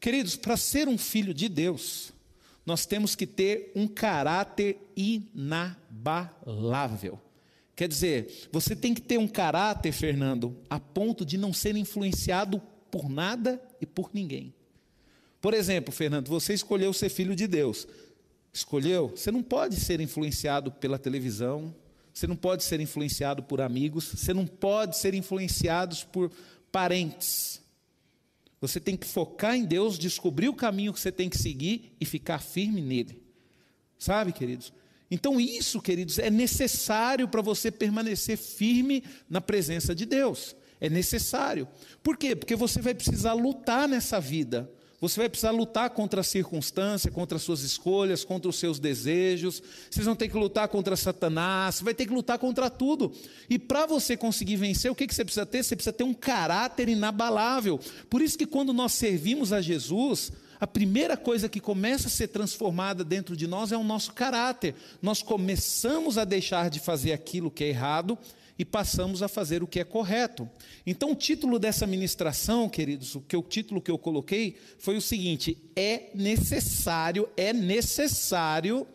Queridos, para ser um filho de Deus, nós temos que ter um caráter inabalável. Quer dizer, você tem que ter um caráter, Fernando, a ponto de não ser influenciado por nada e por ninguém. Por exemplo, Fernando, você escolheu ser filho de Deus. Escolheu? Você não pode ser influenciado pela televisão, você não pode ser influenciado por amigos, você não pode ser influenciado por parentes. Você tem que focar em Deus, descobrir o caminho que você tem que seguir e ficar firme nele. Sabe, queridos? Então, isso, queridos, é necessário para você permanecer firme na presença de Deus. É necessário. Por quê? Porque você vai precisar lutar nessa vida. Você vai precisar lutar contra a circunstância, contra as suas escolhas, contra os seus desejos. Vocês vão ter que lutar contra Satanás. Vai ter que lutar contra tudo. E para você conseguir vencer, o que, que você precisa ter? Você precisa ter um caráter inabalável. Por isso que quando nós servimos a Jesus, a primeira coisa que começa a ser transformada dentro de nós é o nosso caráter. Nós começamos a deixar de fazer aquilo que é errado e passamos a fazer o que é correto. Então, o título dessa ministração, queridos, o que o título que eu coloquei foi o seguinte: é necessário, é necessário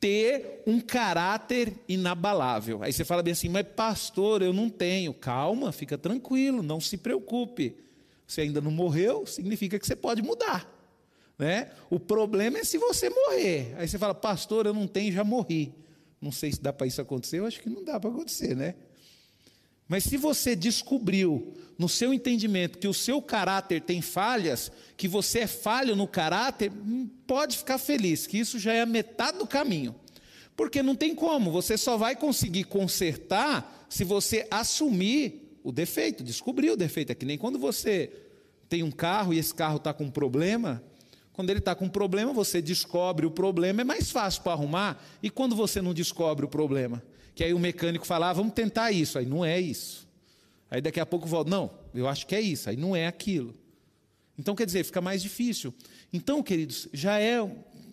ter um caráter inabalável. Aí você fala bem assim, mas pastor, eu não tenho. Calma, fica tranquilo, não se preocupe. Você ainda não morreu, significa que você pode mudar. Né? O problema é se você morrer. Aí você fala, pastor, eu não tenho, já morri. Não sei se dá para isso acontecer, eu acho que não dá para acontecer, né? Mas se você descobriu no seu entendimento que o seu caráter tem falhas, que você é falho no caráter, hum, pode ficar feliz, que isso já é a metade do caminho. Porque não tem como, você só vai conseguir consertar se você assumir o defeito, descobrir o defeito. É que nem quando você tem um carro e esse carro está com um problema, quando ele está com um problema, você descobre o problema, é mais fácil para arrumar. E quando você não descobre o problema? Que aí o mecânico fala, ah, vamos tentar isso. Aí não é isso. Aí daqui a pouco volta, não, eu acho que é isso. Aí não é aquilo. Então, quer dizer, fica mais difícil. Então, queridos, já é.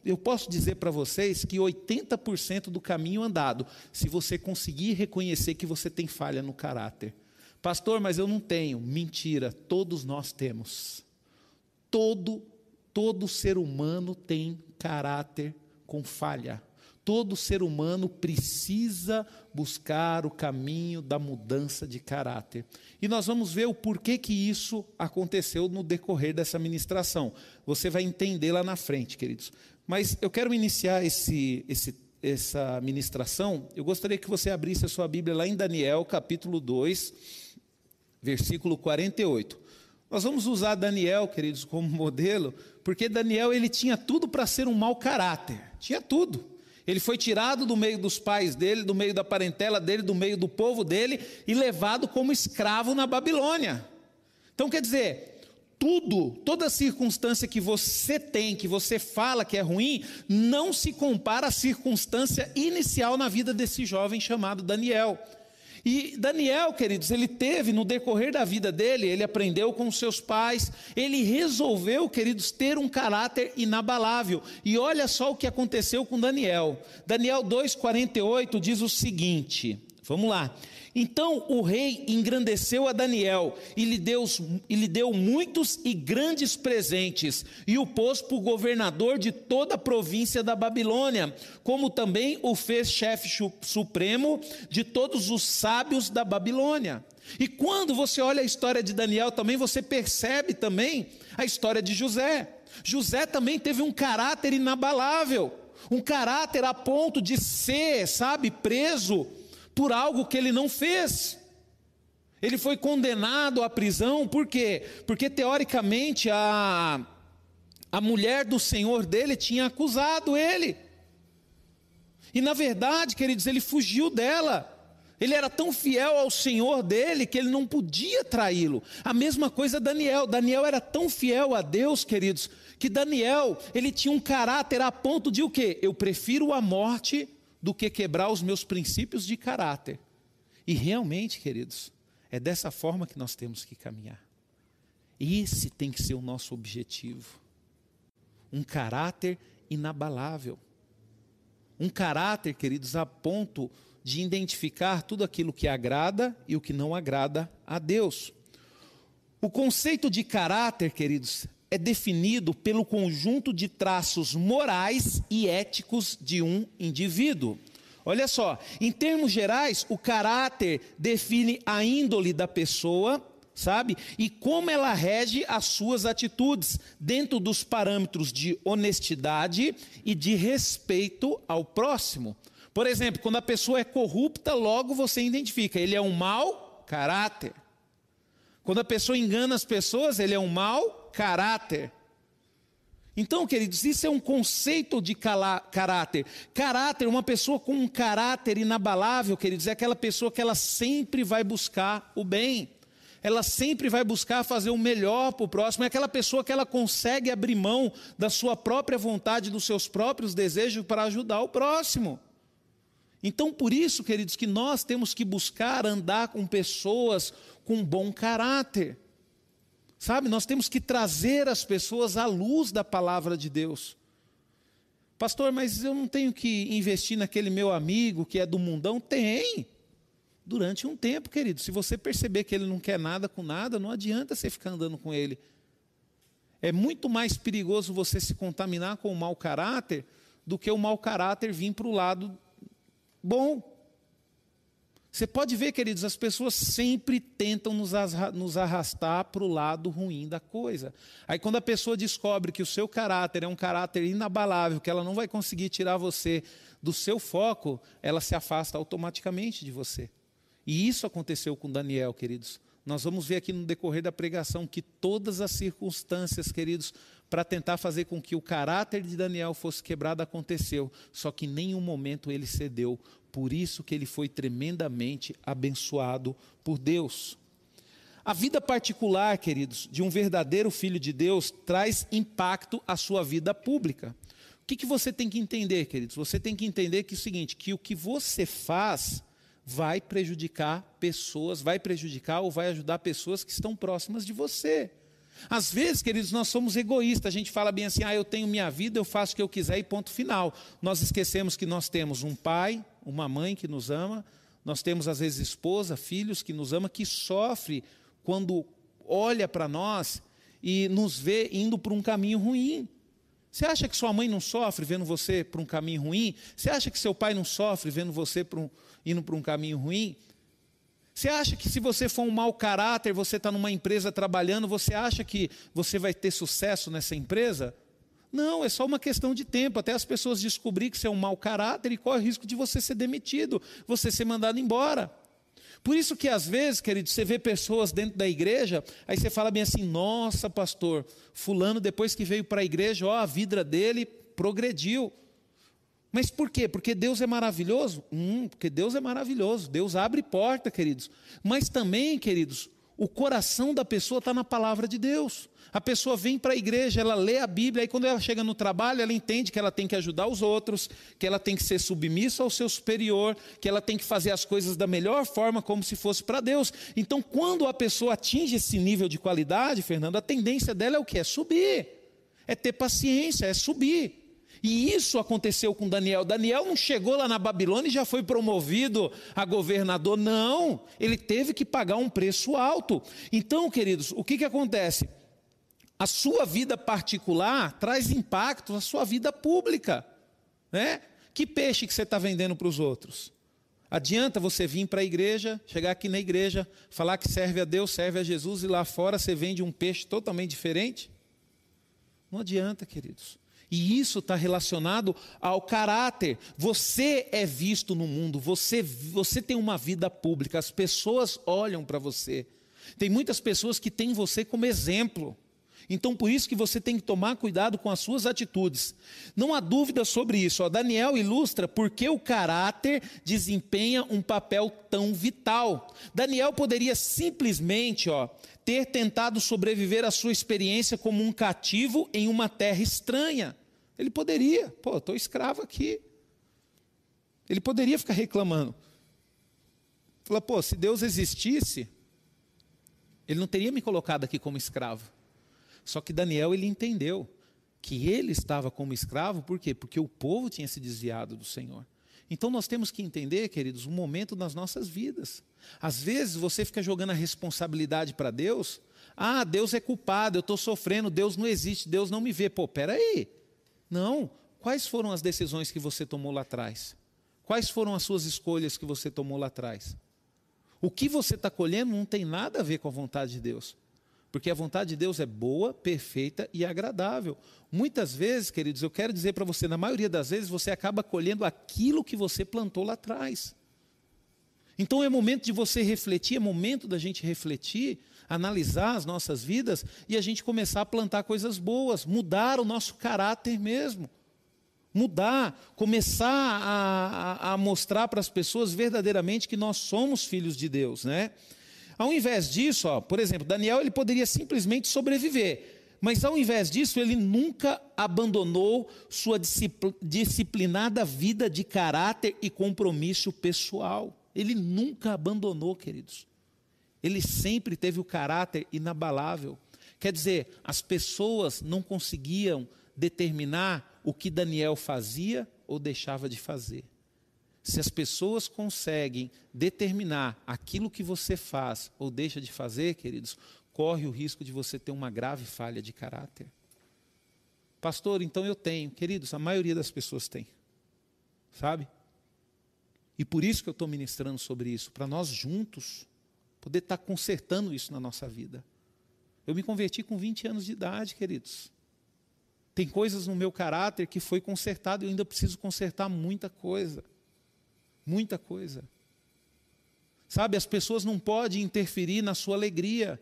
Eu posso dizer para vocês que 80% do caminho andado, se você conseguir reconhecer que você tem falha no caráter. Pastor, mas eu não tenho. Mentira, todos nós temos. Todo Todo ser humano tem caráter com falha. Todo ser humano precisa buscar o caminho da mudança de caráter. E nós vamos ver o porquê que isso aconteceu no decorrer dessa ministração. Você vai entender lá na frente, queridos. Mas eu quero iniciar esse, esse, essa ministração. Eu gostaria que você abrisse a sua Bíblia lá em Daniel, capítulo 2, versículo 48. Nós vamos usar Daniel, queridos, como modelo, porque Daniel ele tinha tudo para ser um mau caráter, tinha tudo. Ele foi tirado do meio dos pais dele, do meio da parentela dele, do meio do povo dele e levado como escravo na Babilônia. Então quer dizer, tudo, toda circunstância que você tem, que você fala que é ruim, não se compara à circunstância inicial na vida desse jovem chamado Daniel. E Daniel, queridos, ele teve no decorrer da vida dele, ele aprendeu com seus pais, ele resolveu, queridos, ter um caráter inabalável. E olha só o que aconteceu com Daniel. Daniel 2:48 diz o seguinte: Vamos lá. Então o rei engrandeceu a Daniel e lhe, deu, e lhe deu muitos e grandes presentes, e o pôs por governador de toda a província da Babilônia, como também o fez chefe supremo de todos os sábios da Babilônia. E quando você olha a história de Daniel também, você percebe também a história de José. José também teve um caráter inabalável, um caráter a ponto de ser, sabe, preso por algo que ele não fez. Ele foi condenado à prisão, por quê? Porque teoricamente a, a mulher do senhor dele tinha acusado ele. E na verdade, queridos, ele fugiu dela. Ele era tão fiel ao Senhor dele que ele não podia traí-lo. A mesma coisa Daniel. Daniel era tão fiel a Deus, queridos, que Daniel, ele tinha um caráter a ponto de o quê? Eu prefiro a morte do que quebrar os meus princípios de caráter. E realmente, queridos, é dessa forma que nós temos que caminhar. Esse tem que ser o nosso objetivo. Um caráter inabalável. Um caráter, queridos, a ponto de identificar tudo aquilo que agrada e o que não agrada a Deus. O conceito de caráter, queridos, é definido pelo conjunto de traços morais e éticos de um indivíduo. Olha só, em termos gerais, o caráter define a índole da pessoa, sabe? E como ela rege as suas atitudes, dentro dos parâmetros de honestidade e de respeito ao próximo. Por exemplo, quando a pessoa é corrupta, logo você identifica, ele é um mau caráter. Quando a pessoa engana as pessoas, ele é um mau caráter. Então, queridos, isso é um conceito de caráter. Caráter, uma pessoa com um caráter inabalável, queridos, é aquela pessoa que ela sempre vai buscar o bem. Ela sempre vai buscar fazer o melhor para o próximo. É aquela pessoa que ela consegue abrir mão da sua própria vontade, dos seus próprios desejos para ajudar o próximo. Então, por isso, queridos, que nós temos que buscar andar com pessoas com bom caráter. Sabe, nós temos que trazer as pessoas à luz da palavra de Deus. Pastor, mas eu não tenho que investir naquele meu amigo que é do mundão? Tem. Durante um tempo, querido. Se você perceber que ele não quer nada com nada, não adianta você ficar andando com ele. É muito mais perigoso você se contaminar com o mau caráter do que o mau caráter vir para o lado bom. Você pode ver, queridos, as pessoas sempre tentam nos arrastar para o lado ruim da coisa. Aí, quando a pessoa descobre que o seu caráter é um caráter inabalável, que ela não vai conseguir tirar você do seu foco, ela se afasta automaticamente de você. E isso aconteceu com Daniel, queridos. Nós vamos ver aqui no decorrer da pregação que todas as circunstâncias, queridos, para tentar fazer com que o caráter de Daniel fosse quebrado aconteceu, só que em nenhum momento ele cedeu, por isso que ele foi tremendamente abençoado por Deus. A vida particular, queridos, de um verdadeiro filho de Deus traz impacto à sua vida pública. O que, que você tem que entender, queridos? Você tem que entender que é o seguinte, que o que você faz vai prejudicar pessoas, vai prejudicar ou vai ajudar pessoas que estão próximas de você. Às vezes, queridos, nós somos egoístas. A gente fala bem assim: ah, eu tenho minha vida, eu faço o que eu quiser e ponto final. Nós esquecemos que nós temos um pai, uma mãe que nos ama, nós temos às vezes esposa, filhos que nos ama, que sofre quando olha para nós e nos vê indo por um caminho ruim. Você acha que sua mãe não sofre vendo você por um caminho ruim? Você acha que seu pai não sofre vendo você um, indo por um caminho ruim? Você acha que se você for um mau caráter, você está numa empresa trabalhando, você acha que você vai ter sucesso nessa empresa? Não, é só uma questão de tempo, até as pessoas descobrir que você é um mau caráter e corre o risco de você ser demitido, você ser mandado embora. Por isso que às vezes, querido, você vê pessoas dentro da igreja, aí você fala bem assim: nossa, pastor, fulano depois que veio para a igreja, ó, a vida dele progrediu. Mas por quê? Porque Deus é maravilhoso? Hum, porque Deus é maravilhoso. Deus abre porta, queridos. Mas também, queridos, o coração da pessoa está na palavra de Deus. A pessoa vem para a igreja, ela lê a Bíblia, e quando ela chega no trabalho, ela entende que ela tem que ajudar os outros, que ela tem que ser submissa ao seu superior, que ela tem que fazer as coisas da melhor forma, como se fosse para Deus. Então, quando a pessoa atinge esse nível de qualidade, Fernando, a tendência dela é o que? É subir, é ter paciência, é subir. E isso aconteceu com Daniel. Daniel não chegou lá na Babilônia e já foi promovido a governador, não. Ele teve que pagar um preço alto. Então, queridos, o que, que acontece? A sua vida particular traz impacto na sua vida pública. Né? Que peixe que você está vendendo para os outros? Adianta você vir para a igreja, chegar aqui na igreja, falar que serve a Deus, serve a Jesus, e lá fora você vende um peixe totalmente diferente? Não adianta, queridos. E isso está relacionado ao caráter. Você é visto no mundo, você, você tem uma vida pública, as pessoas olham para você. Tem muitas pessoas que têm você como exemplo. Então, por isso que você tem que tomar cuidado com as suas atitudes. Não há dúvida sobre isso. Ó, Daniel ilustra por que o caráter desempenha um papel tão vital. Daniel poderia simplesmente ó, ter tentado sobreviver à sua experiência como um cativo em uma terra estranha. Ele poderia, pô, estou escravo aqui. Ele poderia ficar reclamando. Falar, pô, se Deus existisse, ele não teria me colocado aqui como escravo. Só que Daniel, ele entendeu que ele estava como escravo, por quê? Porque o povo tinha se desviado do Senhor. Então nós temos que entender, queridos, um momento nas nossas vidas. Às vezes você fica jogando a responsabilidade para Deus, Ah, Deus é culpado, eu estou sofrendo, Deus não existe, Deus não me vê. Pô, peraí. Não. Quais foram as decisões que você tomou lá atrás? Quais foram as suas escolhas que você tomou lá atrás? O que você está colhendo não tem nada a ver com a vontade de Deus. Porque a vontade de Deus é boa, perfeita e agradável. Muitas vezes, queridos, eu quero dizer para você, na maioria das vezes, você acaba colhendo aquilo que você plantou lá atrás. Então é momento de você refletir, é momento da gente refletir, analisar as nossas vidas e a gente começar a plantar coisas boas, mudar o nosso caráter mesmo. Mudar, começar a, a, a mostrar para as pessoas verdadeiramente que nós somos filhos de Deus, né? Ao invés disso, ó, por exemplo, Daniel ele poderia simplesmente sobreviver, mas ao invés disso, ele nunca abandonou sua disciplinada vida de caráter e compromisso pessoal. Ele nunca abandonou, queridos. Ele sempre teve o caráter inabalável. Quer dizer, as pessoas não conseguiam determinar o que Daniel fazia ou deixava de fazer. Se as pessoas conseguem determinar aquilo que você faz ou deixa de fazer, queridos, corre o risco de você ter uma grave falha de caráter. Pastor, então eu tenho. Queridos, a maioria das pessoas tem. Sabe? E por isso que eu estou ministrando sobre isso, para nós juntos poder estar tá consertando isso na nossa vida. Eu me converti com 20 anos de idade, queridos. Tem coisas no meu caráter que foi consertado e eu ainda preciso consertar muita coisa. Muita coisa. Sabe, as pessoas não podem interferir na sua alegria.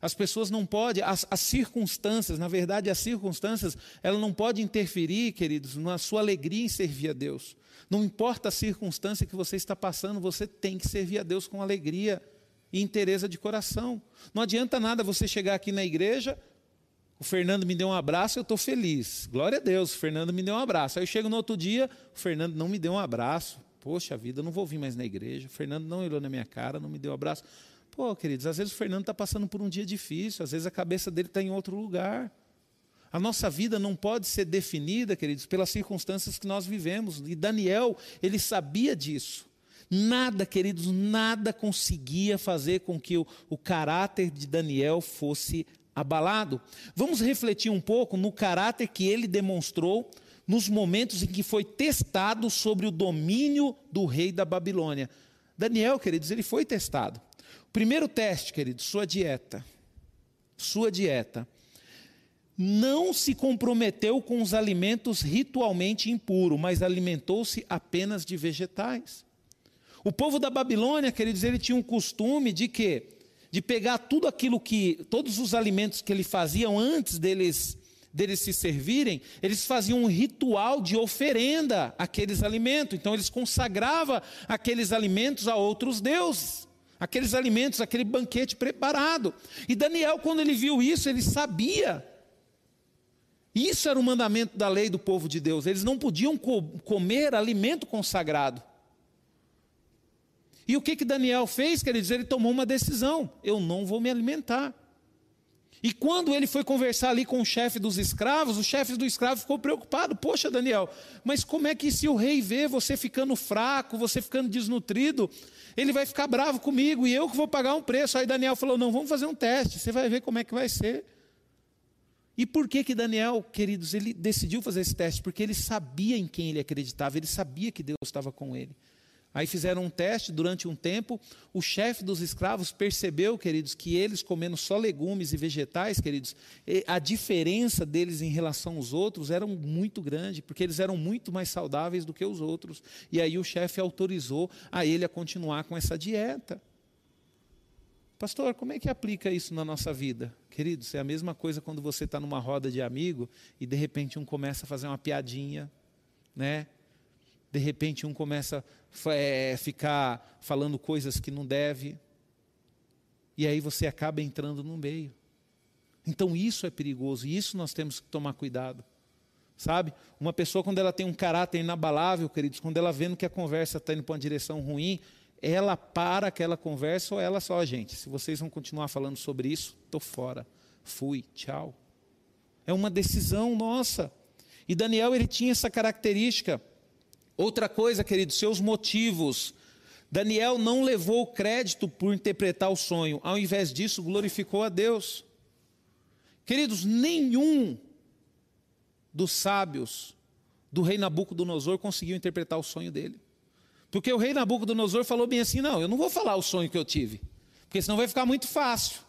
As pessoas não podem, as, as, circunstâncias, na verdade, as circunstâncias, ela não pode interferir, queridos, na sua alegria em servir a Deus. Não importa a circunstância que você está passando, você tem que servir a Deus com alegria e interesse de coração. Não adianta nada você chegar aqui na igreja, o Fernando me deu um abraço, eu estou feliz. Glória a Deus, o Fernando me deu um abraço. Aí eu chego no outro dia, o Fernando não me deu um abraço. Poxa vida, não vou vir mais na igreja. O Fernando não olhou na minha cara, não me deu um abraço. Pô, queridos, às vezes o Fernando está passando por um dia difícil, às vezes a cabeça dele está em outro lugar. A nossa vida não pode ser definida, queridos, pelas circunstâncias que nós vivemos. E Daniel, ele sabia disso. Nada, queridos, nada conseguia fazer com que o, o caráter de Daniel fosse abalado. Vamos refletir um pouco no caráter que ele demonstrou nos momentos em que foi testado sobre o domínio do rei da Babilônia. Daniel, queridos, ele foi testado. Primeiro teste, queridos, sua dieta. Sua dieta. Não se comprometeu com os alimentos ritualmente impuros, mas alimentou-se apenas de vegetais. O povo da Babilônia, queridos, ele tinha um costume de quê? De pegar tudo aquilo que, todos os alimentos que eles faziam antes deles deles se servirem, eles faziam um ritual de oferenda àqueles alimentos. Então eles consagravam aqueles alimentos a outros deuses. Aqueles alimentos, aquele banquete preparado. E Daniel, quando ele viu isso, ele sabia. Isso era o mandamento da lei do povo de Deus. Eles não podiam co comer alimento consagrado. E o que, que Daniel fez? Quer dizer, ele tomou uma decisão: eu não vou me alimentar. E quando ele foi conversar ali com o chefe dos escravos, o chefe do escravo ficou preocupado. Poxa, Daniel, mas como é que se o rei vê você ficando fraco, você ficando desnutrido, ele vai ficar bravo comigo e eu que vou pagar um preço. Aí Daniel falou: não, vamos fazer um teste, você vai ver como é que vai ser. E por que que Daniel, queridos, ele decidiu fazer esse teste? Porque ele sabia em quem ele acreditava, ele sabia que Deus estava com ele. Aí fizeram um teste durante um tempo. O chefe dos escravos percebeu, queridos, que eles comendo só legumes e vegetais, queridos, a diferença deles em relação aos outros era muito grande, porque eles eram muito mais saudáveis do que os outros. E aí o chefe autorizou a ele a continuar com essa dieta. Pastor, como é que aplica isso na nossa vida? Queridos, é a mesma coisa quando você está numa roda de amigo e de repente um começa a fazer uma piadinha, né? De repente um começa é, ficar falando coisas que não deve. E aí você acaba entrando no meio. Então isso é perigoso e isso nós temos que tomar cuidado. Sabe? Uma pessoa, quando ela tem um caráter inabalável, queridos, quando ela vendo que a conversa está indo para uma direção ruim, ela para aquela conversa ou ela só, gente, se vocês vão continuar falando sobre isso, estou fora. Fui, tchau. É uma decisão nossa. E Daniel, ele tinha essa característica. Outra coisa, querido, seus motivos. Daniel não levou o crédito por interpretar o sonho, ao invés disso, glorificou a Deus. Queridos, nenhum dos sábios do rei Nabucodonosor conseguiu interpretar o sonho dele. Porque o rei Nabucodonosor falou bem assim: não, eu não vou falar o sonho que eu tive, porque senão vai ficar muito fácil.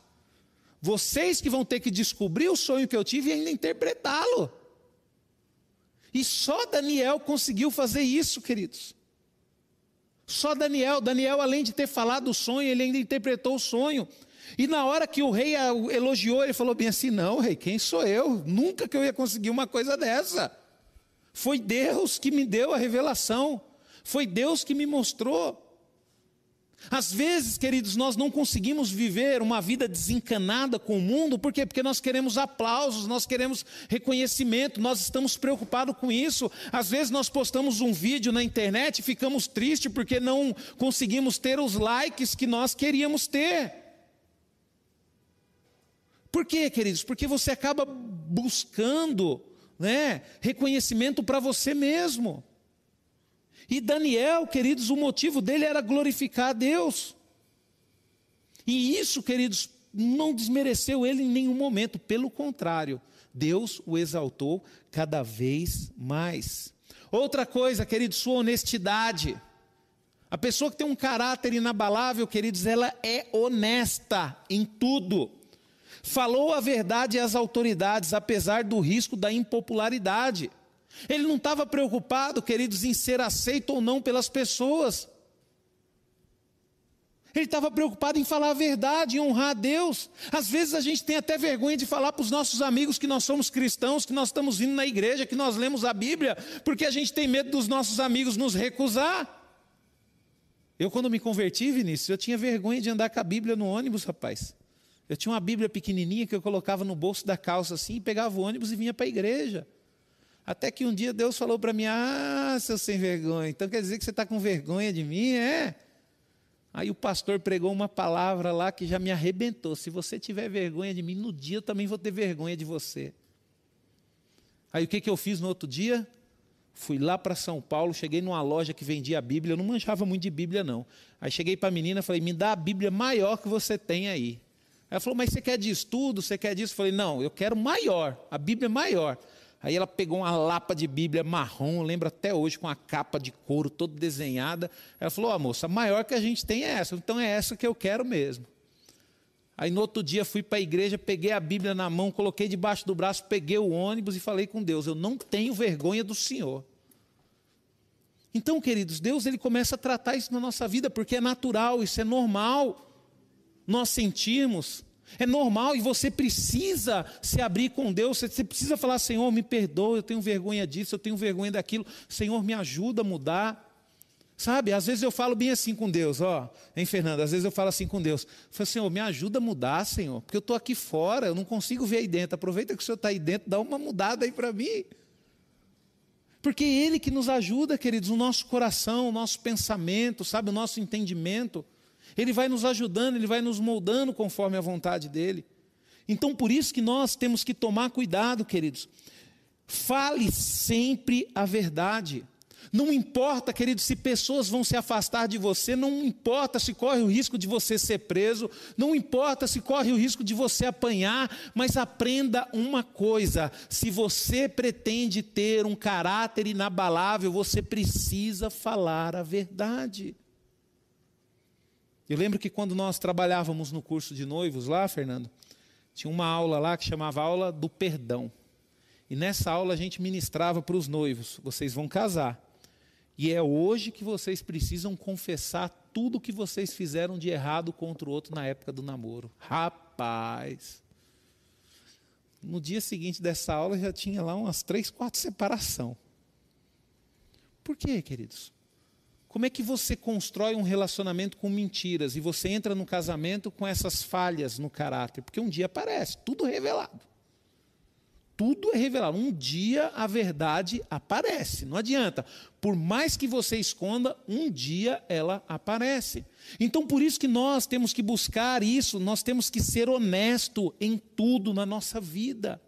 Vocês que vão ter que descobrir o sonho que eu tive e ainda interpretá-lo. E só Daniel conseguiu fazer isso, queridos. Só Daniel. Daniel, além de ter falado o sonho, ele ainda interpretou o sonho. E na hora que o rei elogiou, ele falou bem assim: Não, rei, quem sou eu? Nunca que eu ia conseguir uma coisa dessa. Foi Deus que me deu a revelação. Foi Deus que me mostrou. Às vezes, queridos, nós não conseguimos viver uma vida desencanada com o mundo, por quê? Porque nós queremos aplausos, nós queremos reconhecimento, nós estamos preocupados com isso. Às vezes nós postamos um vídeo na internet e ficamos tristes porque não conseguimos ter os likes que nós queríamos ter. Por quê, queridos? Porque você acaba buscando né, reconhecimento para você mesmo. E Daniel, queridos, o motivo dele era glorificar a Deus. E isso, queridos, não desmereceu ele em nenhum momento, pelo contrário, Deus o exaltou cada vez mais. Outra coisa, queridos, sua honestidade. A pessoa que tem um caráter inabalável, queridos, ela é honesta em tudo. Falou a verdade às autoridades, apesar do risco da impopularidade. Ele não estava preocupado, queridos, em ser aceito ou não pelas pessoas. Ele estava preocupado em falar a verdade, em honrar a Deus. Às vezes a gente tem até vergonha de falar para os nossos amigos que nós somos cristãos, que nós estamos vindo na igreja, que nós lemos a Bíblia, porque a gente tem medo dos nossos amigos nos recusar. Eu, quando me converti, Vinícius, eu tinha vergonha de andar com a Bíblia no ônibus, rapaz. Eu tinha uma Bíblia pequenininha que eu colocava no bolso da calça assim, pegava o ônibus e vinha para a igreja. Até que um dia Deus falou para mim: Ah, seu sem vergonha, então quer dizer que você está com vergonha de mim? É. Aí o pastor pregou uma palavra lá que já me arrebentou. Se você tiver vergonha de mim, no dia eu também vou ter vergonha de você. Aí o que, que eu fiz no outro dia? Fui lá para São Paulo, cheguei numa loja que vendia a Bíblia, eu não manjava muito de Bíblia, não. Aí cheguei para a menina e falei, me dá a Bíblia maior que você tem aí. Ela falou, mas você quer de estudo, você quer disso? Eu falei, não, eu quero maior, a Bíblia maior. Aí ela pegou uma lapa de Bíblia marrom, lembro até hoje, com a capa de couro toda desenhada. Ela falou: oh, moça, a maior que a gente tem é essa, então é essa que eu quero mesmo. Aí no outro dia fui para a igreja, peguei a Bíblia na mão, coloquei debaixo do braço, peguei o ônibus e falei com Deus: Eu não tenho vergonha do Senhor. Então, queridos, Deus ele começa a tratar isso na nossa vida, porque é natural, isso é normal. Nós sentimos, é normal e você precisa se abrir com Deus, você precisa falar: Senhor, me perdoa, eu tenho vergonha disso, eu tenho vergonha daquilo, Senhor, me ajuda a mudar. Sabe, às vezes eu falo bem assim com Deus, ó, hein, Fernando? Às vezes eu falo assim com Deus: falo, Senhor, me ajuda a mudar, Senhor, porque eu estou aqui fora, eu não consigo ver aí dentro. Aproveita que o Senhor está aí dentro, dá uma mudada aí para mim. Porque é Ele que nos ajuda, queridos, o nosso coração, o nosso pensamento, sabe, o nosso entendimento. Ele vai nos ajudando, ele vai nos moldando conforme a vontade dele. Então, por isso que nós temos que tomar cuidado, queridos. Fale sempre a verdade. Não importa, querido, se pessoas vão se afastar de você, não importa se corre o risco de você ser preso, não importa se corre o risco de você apanhar, mas aprenda uma coisa: se você pretende ter um caráter inabalável, você precisa falar a verdade. Eu lembro que quando nós trabalhávamos no curso de noivos lá, Fernando, tinha uma aula lá que chamava aula do perdão. E nessa aula a gente ministrava para os noivos: vocês vão casar. E é hoje que vocês precisam confessar tudo que vocês fizeram de errado contra o outro na época do namoro. Rapaz! No dia seguinte dessa aula já tinha lá umas três, quatro separação. Por quê, queridos? Como é que você constrói um relacionamento com mentiras e você entra no casamento com essas falhas no caráter? Porque um dia aparece, tudo revelado. Tudo é revelado. Um dia a verdade aparece. Não adianta. Por mais que você esconda, um dia ela aparece. Então, por isso que nós temos que buscar isso, nós temos que ser honesto em tudo na nossa vida.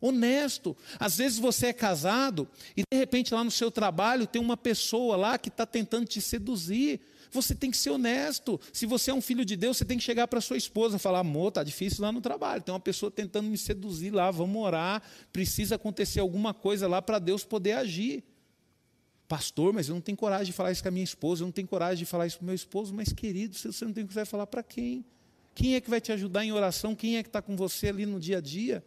Honesto. Às vezes você é casado e de repente lá no seu trabalho tem uma pessoa lá que está tentando te seduzir. Você tem que ser honesto. Se você é um filho de Deus, você tem que chegar para sua esposa e falar: amor, está difícil lá no trabalho. Tem uma pessoa tentando me seduzir lá, vamos orar. Precisa acontecer alguma coisa lá para Deus poder agir. Pastor, mas eu não tenho coragem de falar isso com a minha esposa, eu não tenho coragem de falar isso com meu esposo. Mas, querido, você não tem o que falar para quem? Quem é que vai te ajudar em oração? Quem é que está com você ali no dia a dia?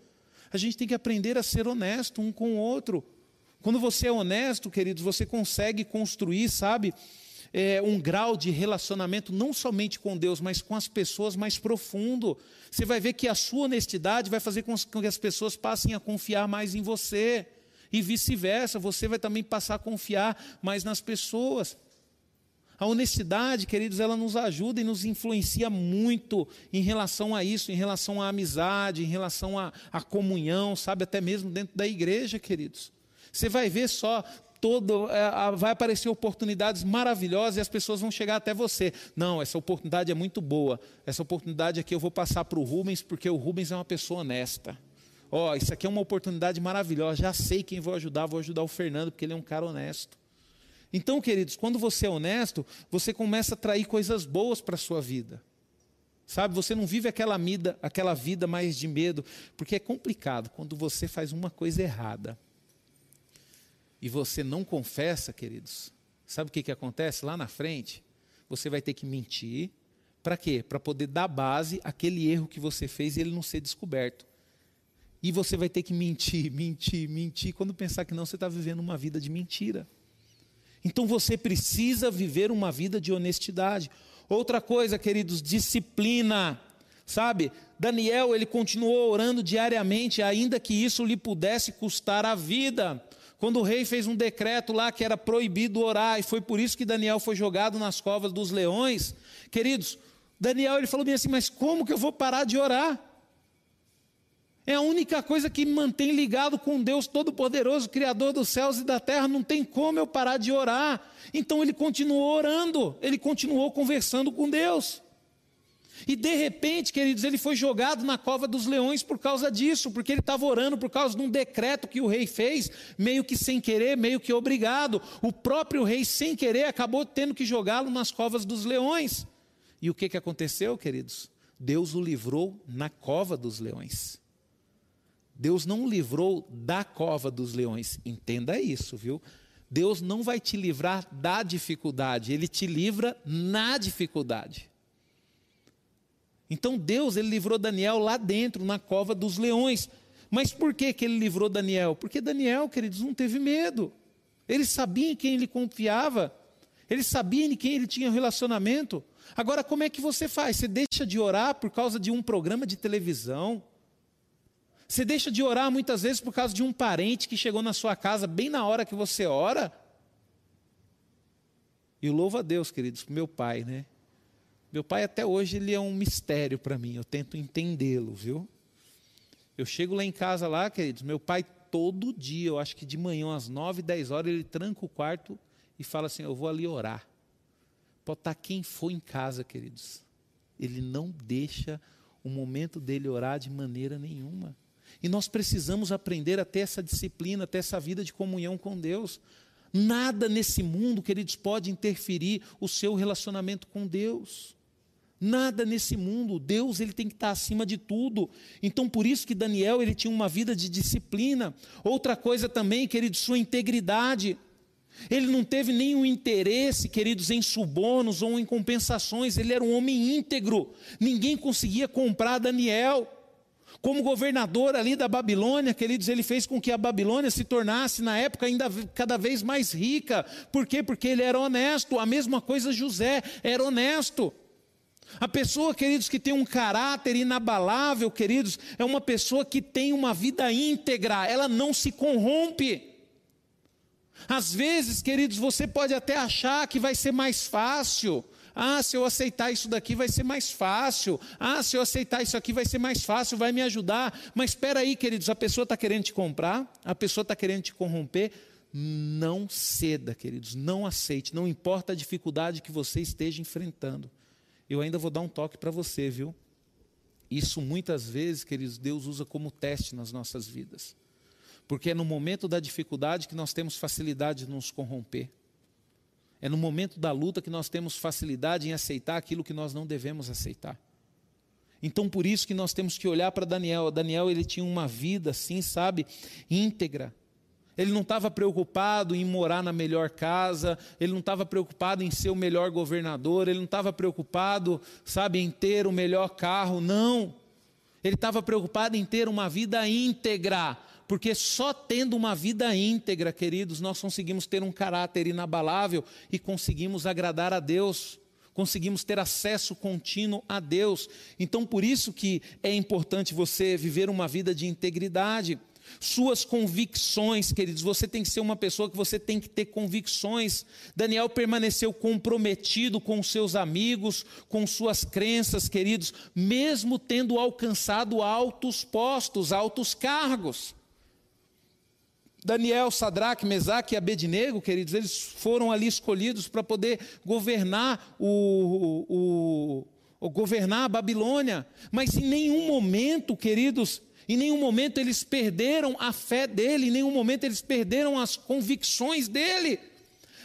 A gente tem que aprender a ser honesto um com o outro. Quando você é honesto, queridos, você consegue construir, sabe, é, um grau de relacionamento não somente com Deus, mas com as pessoas mais profundo. Você vai ver que a sua honestidade vai fazer com que as pessoas passem a confiar mais em você. E vice-versa, você vai também passar a confiar mais nas pessoas. A honestidade, queridos, ela nos ajuda e nos influencia muito em relação a isso, em relação à amizade, em relação à, à comunhão, sabe, até mesmo dentro da igreja, queridos. Você vai ver só todo é, vai aparecer oportunidades maravilhosas e as pessoas vão chegar até você. Não, essa oportunidade é muito boa. Essa oportunidade aqui eu vou passar para o Rubens, porque o Rubens é uma pessoa honesta. Ó, oh, isso aqui é uma oportunidade maravilhosa. Já sei quem vou ajudar, vou ajudar o Fernando, porque ele é um cara honesto. Então, queridos, quando você é honesto, você começa a atrair coisas boas para a sua vida. Sabe, você não vive aquela vida, aquela vida mais de medo, porque é complicado quando você faz uma coisa errada e você não confessa, queridos. Sabe o que, que acontece lá na frente? Você vai ter que mentir. Para quê? Para poder dar base àquele erro que você fez e ele não ser descoberto. E você vai ter que mentir, mentir, mentir. Quando pensar que não, você está vivendo uma vida de mentira. Então você precisa viver uma vida de honestidade. Outra coisa, queridos, disciplina. Sabe? Daniel, ele continuou orando diariamente, ainda que isso lhe pudesse custar a vida. Quando o rei fez um decreto lá que era proibido orar, e foi por isso que Daniel foi jogado nas covas dos leões, queridos, Daniel ele falou bem assim: Mas como que eu vou parar de orar? É a única coisa que me mantém ligado com Deus Todo-Poderoso, Criador dos céus e da terra. Não tem como eu parar de orar. Então ele continuou orando, ele continuou conversando com Deus. E de repente, queridos, ele foi jogado na cova dos leões por causa disso, porque ele estava orando por causa de um decreto que o rei fez, meio que sem querer, meio que obrigado. O próprio rei, sem querer, acabou tendo que jogá-lo nas covas dos leões. E o que, que aconteceu, queridos? Deus o livrou na cova dos leões. Deus não livrou da cova dos leões. Entenda isso, viu? Deus não vai te livrar da dificuldade, ele te livra na dificuldade. Então Deus ele livrou Daniel lá dentro, na cova dos leões. Mas por que, que ele livrou Daniel? Porque Daniel, queridos, não teve medo. Ele sabia em quem ele confiava. Ele sabia em quem ele tinha relacionamento. Agora, como é que você faz? Você deixa de orar por causa de um programa de televisão? Você deixa de orar muitas vezes por causa de um parente que chegou na sua casa bem na hora que você ora. E louvo a Deus, queridos, meu pai, né? Meu pai até hoje ele é um mistério para mim, eu tento entendê-lo, viu? Eu chego lá em casa lá, queridos, meu pai todo dia, eu acho que de manhã às nove, dez horas, ele tranca o quarto e fala assim, eu vou ali orar. Pode estar quem for em casa, queridos. Ele não deixa o momento dele orar de maneira nenhuma. E nós precisamos aprender a ter essa disciplina, a ter essa vida de comunhão com Deus. Nada nesse mundo, queridos, pode interferir o seu relacionamento com Deus. Nada nesse mundo, Deus ele tem que estar acima de tudo. Então por isso que Daniel ele tinha uma vida de disciplina. Outra coisa também, queridos, sua integridade. Ele não teve nenhum interesse, queridos, em subornos ou em compensações. Ele era um homem íntegro. Ninguém conseguia comprar Daniel. Como governador ali da Babilônia, queridos, ele fez com que a Babilônia se tornasse, na época, ainda cada vez mais rica. Por quê? Porque ele era honesto. A mesma coisa José era honesto. A pessoa, queridos, que tem um caráter inabalável, queridos, é uma pessoa que tem uma vida íntegra, ela não se corrompe. Às vezes, queridos, você pode até achar que vai ser mais fácil, ah, se eu aceitar isso daqui vai ser mais fácil. Ah, se eu aceitar isso aqui vai ser mais fácil, vai me ajudar. Mas espera aí, queridos, a pessoa está querendo te comprar, a pessoa está querendo te corromper. Não ceda, queridos, não aceite, não importa a dificuldade que você esteja enfrentando. Eu ainda vou dar um toque para você, viu? Isso muitas vezes, queridos, Deus usa como teste nas nossas vidas. Porque é no momento da dificuldade que nós temos facilidade de nos corromper. É no momento da luta que nós temos facilidade em aceitar aquilo que nós não devemos aceitar. Então, por isso que nós temos que olhar para Daniel. Daniel, ele tinha uma vida assim, sabe, íntegra. Ele não estava preocupado em morar na melhor casa, ele não estava preocupado em ser o melhor governador, ele não estava preocupado, sabe, em ter o melhor carro, não. Ele estava preocupado em ter uma vida íntegra, porque só tendo uma vida íntegra, queridos, nós conseguimos ter um caráter inabalável e conseguimos agradar a Deus conseguimos ter acesso contínuo a Deus. Então, por isso que é importante você viver uma vida de integridade. Suas convicções, queridos, você tem que ser uma pessoa que você tem que ter convicções. Daniel permaneceu comprometido com seus amigos, com suas crenças, queridos, mesmo tendo alcançado altos postos, altos cargos. Daniel, Sadraque, Mesaque e Abednego, queridos, eles foram ali escolhidos para poder governar o, o, o, governar a Babilônia. Mas em nenhum momento, queridos, em nenhum momento eles perderam a fé dele, em nenhum momento eles perderam as convicções dele.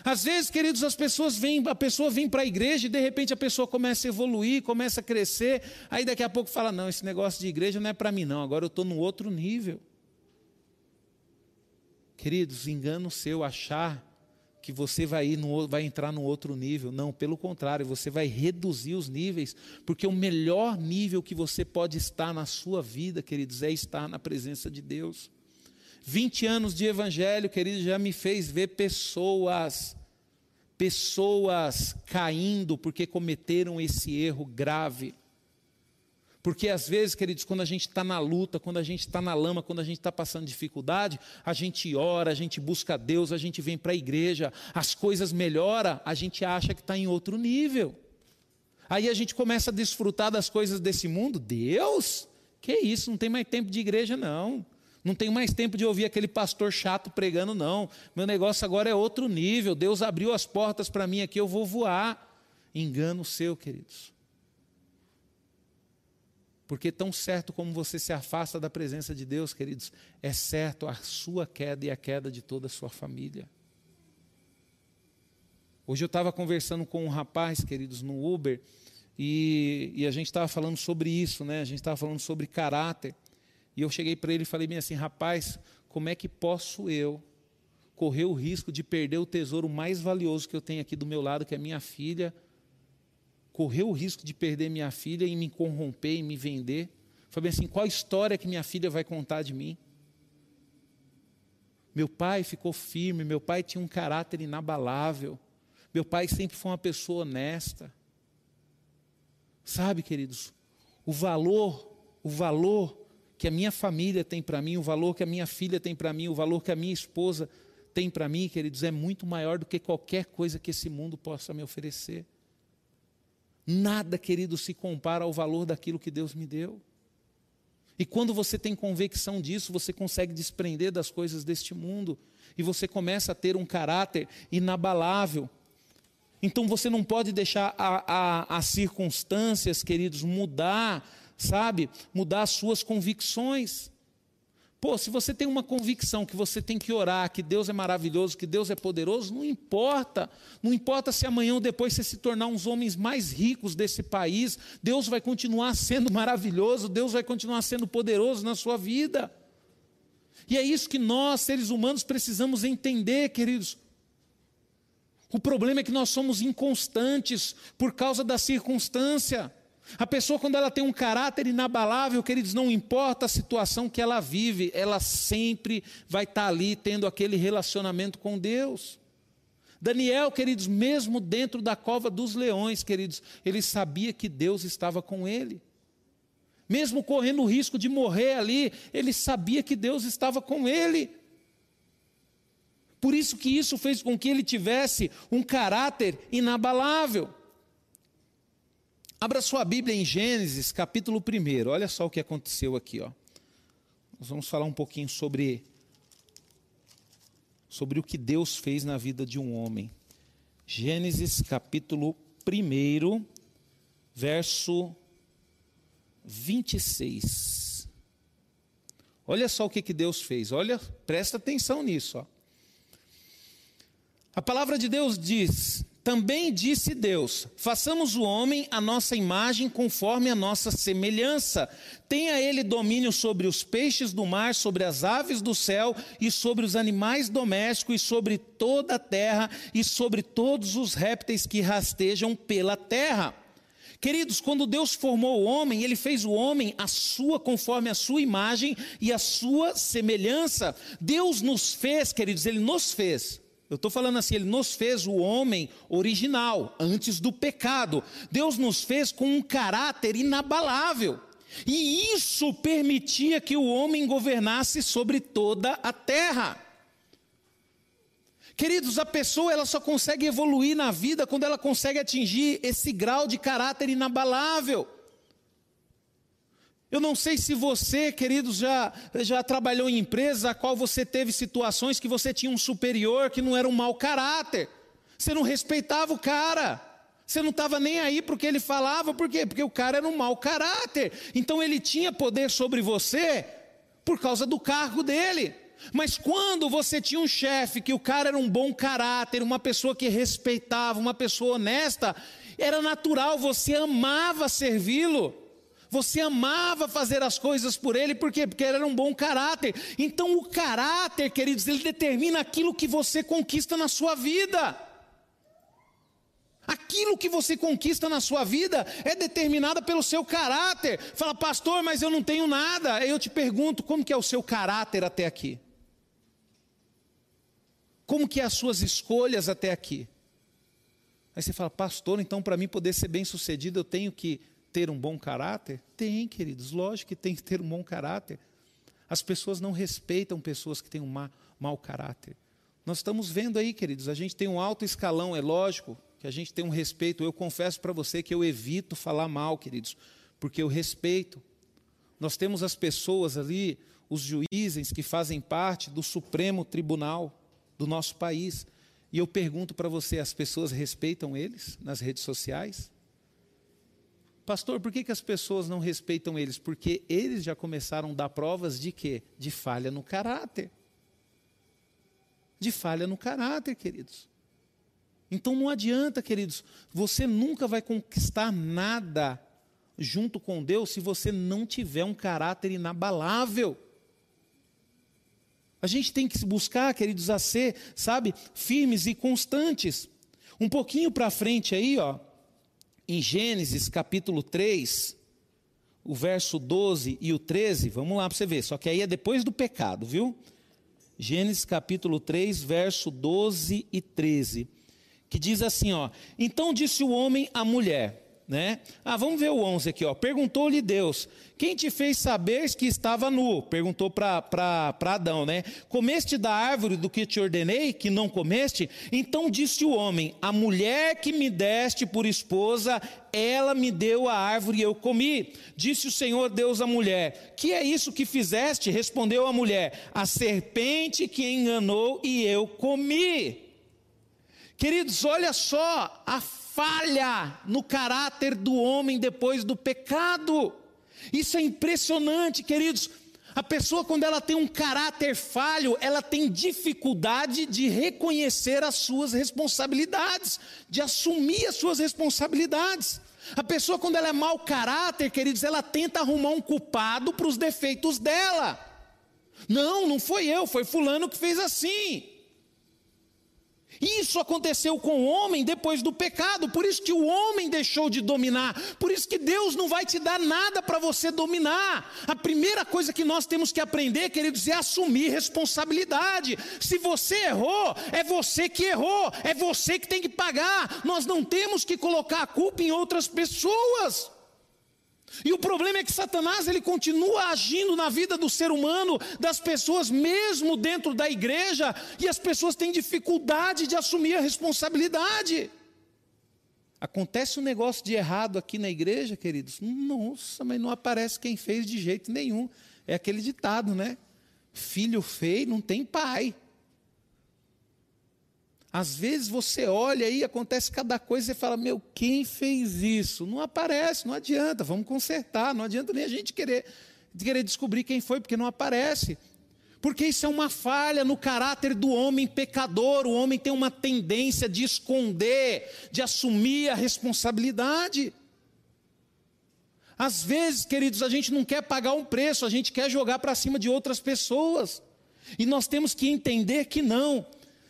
Às vezes, queridos, as pessoas vêm, a pessoa vem para a igreja e de repente a pessoa começa a evoluir, começa a crescer, aí daqui a pouco fala: "Não, esse negócio de igreja não é para mim não, agora eu estou no outro nível". Queridos, engano seu achar que você vai, no, vai entrar no outro nível. Não, pelo contrário, você vai reduzir os níveis, porque o melhor nível que você pode estar na sua vida, queridos, é estar na presença de Deus. 20 anos de evangelho, queridos, já me fez ver pessoas, pessoas caindo porque cometeram esse erro grave. Porque às vezes, queridos, quando a gente está na luta, quando a gente está na lama, quando a gente está passando dificuldade, a gente ora, a gente busca Deus, a gente vem para a igreja, as coisas melhoram, a gente acha que está em outro nível. Aí a gente começa a desfrutar das coisas desse mundo. Deus? Que isso? Não tem mais tempo de igreja, não. Não tenho mais tempo de ouvir aquele pastor chato pregando, não. Meu negócio agora é outro nível. Deus abriu as portas para mim aqui, eu vou voar. Engano seu, queridos. Porque tão certo como você se afasta da presença de Deus, queridos, é certo a sua queda e a queda de toda a sua família. Hoje eu estava conversando com um rapaz, queridos, no Uber, e, e a gente estava falando sobre isso, né? A gente estava falando sobre caráter. E eu cheguei para ele e falei assim, rapaz, como é que posso eu correr o risco de perder o tesouro mais valioso que eu tenho aqui do meu lado, que é minha filha, correu o risco de perder minha filha e me corromper e me vender. Falei assim: qual história que minha filha vai contar de mim? Meu pai ficou firme, meu pai tinha um caráter inabalável, meu pai sempre foi uma pessoa honesta. Sabe, queridos, o valor, o valor que a minha família tem para mim, o valor que a minha filha tem para mim, o valor que a minha esposa tem para mim, queridos, é muito maior do que qualquer coisa que esse mundo possa me oferecer. Nada, querido, se compara ao valor daquilo que Deus me deu. E quando você tem convicção disso, você consegue desprender das coisas deste mundo e você começa a ter um caráter inabalável. Então você não pode deixar a, a, as circunstâncias, queridos, mudar, sabe? Mudar as suas convicções. Pô, se você tem uma convicção que você tem que orar, que Deus é maravilhoso, que Deus é poderoso, não importa. Não importa se amanhã ou depois você se tornar uns homens mais ricos desse país, Deus vai continuar sendo maravilhoso, Deus vai continuar sendo poderoso na sua vida. E é isso que nós, seres humanos, precisamos entender, queridos. O problema é que nós somos inconstantes por causa da circunstância. A pessoa, quando ela tem um caráter inabalável, queridos, não importa a situação que ela vive, ela sempre vai estar ali tendo aquele relacionamento com Deus. Daniel, queridos, mesmo dentro da cova dos leões, queridos, ele sabia que Deus estava com ele. Mesmo correndo o risco de morrer ali, ele sabia que Deus estava com ele. Por isso que isso fez com que ele tivesse um caráter inabalável. Abra sua Bíblia em Gênesis, capítulo 1. Olha só o que aconteceu aqui, ó. Nós vamos falar um pouquinho sobre sobre o que Deus fez na vida de um homem. Gênesis, capítulo 1, verso 26. Olha só o que, que Deus fez, olha, presta atenção nisso. Ó. A palavra de Deus diz: também disse Deus: façamos o homem a nossa imagem, conforme a nossa semelhança. Tenha ele domínio sobre os peixes do mar, sobre as aves do céu, e sobre os animais domésticos, e sobre toda a terra, e sobre todos os répteis que rastejam pela terra. Queridos, quando Deus formou o homem, ele fez o homem a sua conforme a sua imagem e a sua semelhança. Deus nos fez, queridos, ele nos fez. Eu estou falando assim, ele nos fez o homem original, antes do pecado. Deus nos fez com um caráter inabalável. E isso permitia que o homem governasse sobre toda a terra. Queridos, a pessoa ela só consegue evoluir na vida quando ela consegue atingir esse grau de caráter inabalável. Eu não sei se você, queridos, já, já trabalhou em empresa a qual você teve situações que você tinha um superior que não era um mau caráter. Você não respeitava o cara. Você não estava nem aí para o que ele falava, por quê? Porque o cara era um mau caráter. Então ele tinha poder sobre você por causa do cargo dele. Mas quando você tinha um chefe que o cara era um bom caráter, uma pessoa que respeitava, uma pessoa honesta, era natural, você amava servi-lo. Você amava fazer as coisas por ele, por quê? Porque ele era um bom caráter. Então, o caráter, queridos, ele determina aquilo que você conquista na sua vida. Aquilo que você conquista na sua vida é determinado pelo seu caráter. Fala, pastor, mas eu não tenho nada. Aí eu te pergunto, como que é o seu caráter até aqui? Como que é as suas escolhas até aqui? Aí você fala, pastor, então para mim poder ser bem sucedido eu tenho que ter um bom caráter? Tem, queridos, lógico que tem que ter um bom caráter. As pessoas não respeitam pessoas que têm um mau caráter. Nós estamos vendo aí, queridos, a gente tem um alto escalão, é lógico que a gente tem um respeito. Eu confesso para você que eu evito falar mal, queridos, porque eu respeito. Nós temos as pessoas ali, os juízes que fazem parte do Supremo Tribunal do nosso país. E eu pergunto para você: as pessoas respeitam eles nas redes sociais? Pastor, por que, que as pessoas não respeitam eles? Porque eles já começaram a dar provas de quê? De falha no caráter. De falha no caráter, queridos. Então não adianta, queridos, você nunca vai conquistar nada junto com Deus se você não tiver um caráter inabalável. A gente tem que buscar, queridos, a ser, sabe, firmes e constantes. Um pouquinho para frente aí, ó, em Gênesis capítulo 3, o verso 12 e o 13, vamos lá para você ver, só que aí é depois do pecado, viu? Gênesis capítulo 3, verso 12 e 13, que diz assim, ó: Então disse o homem à mulher: né? Ah, vamos ver o 11 aqui, ó. Perguntou-lhe Deus: Quem te fez saber que estava nu? Perguntou para Adão, né? Comeste da árvore do que te ordenei, que não comeste? Então disse o homem: A mulher que me deste por esposa, ela me deu a árvore e eu comi. Disse o Senhor Deus à mulher: Que é isso que fizeste? Respondeu a mulher: A serpente que enganou e eu comi. Queridos, olha só a falha no caráter do homem depois do pecado. Isso é impressionante, queridos. A pessoa, quando ela tem um caráter falho, ela tem dificuldade de reconhecer as suas responsabilidades, de assumir as suas responsabilidades. A pessoa, quando ela é mau caráter, queridos, ela tenta arrumar um culpado para os defeitos dela. Não, não foi eu, foi Fulano que fez assim. Isso aconteceu com o homem depois do pecado, por isso que o homem deixou de dominar, por isso que Deus não vai te dar nada para você dominar. A primeira coisa que nós temos que aprender, queridos, é assumir responsabilidade. Se você errou, é você que errou, é você que tem que pagar. Nós não temos que colocar a culpa em outras pessoas. E o problema é que Satanás ele continua agindo na vida do ser humano, das pessoas, mesmo dentro da igreja, e as pessoas têm dificuldade de assumir a responsabilidade. Acontece um negócio de errado aqui na igreja, queridos? Nossa, mas não aparece quem fez de jeito nenhum. É aquele ditado, né? Filho feio não tem pai. Às vezes você olha aí, acontece cada coisa e fala: Meu, quem fez isso? Não aparece, não adianta, vamos consertar, não adianta nem a gente querer querer descobrir quem foi, porque não aparece. Porque isso é uma falha no caráter do homem pecador. O homem tem uma tendência de esconder, de assumir a responsabilidade. Às vezes, queridos, a gente não quer pagar um preço, a gente quer jogar para cima de outras pessoas. E nós temos que entender que não.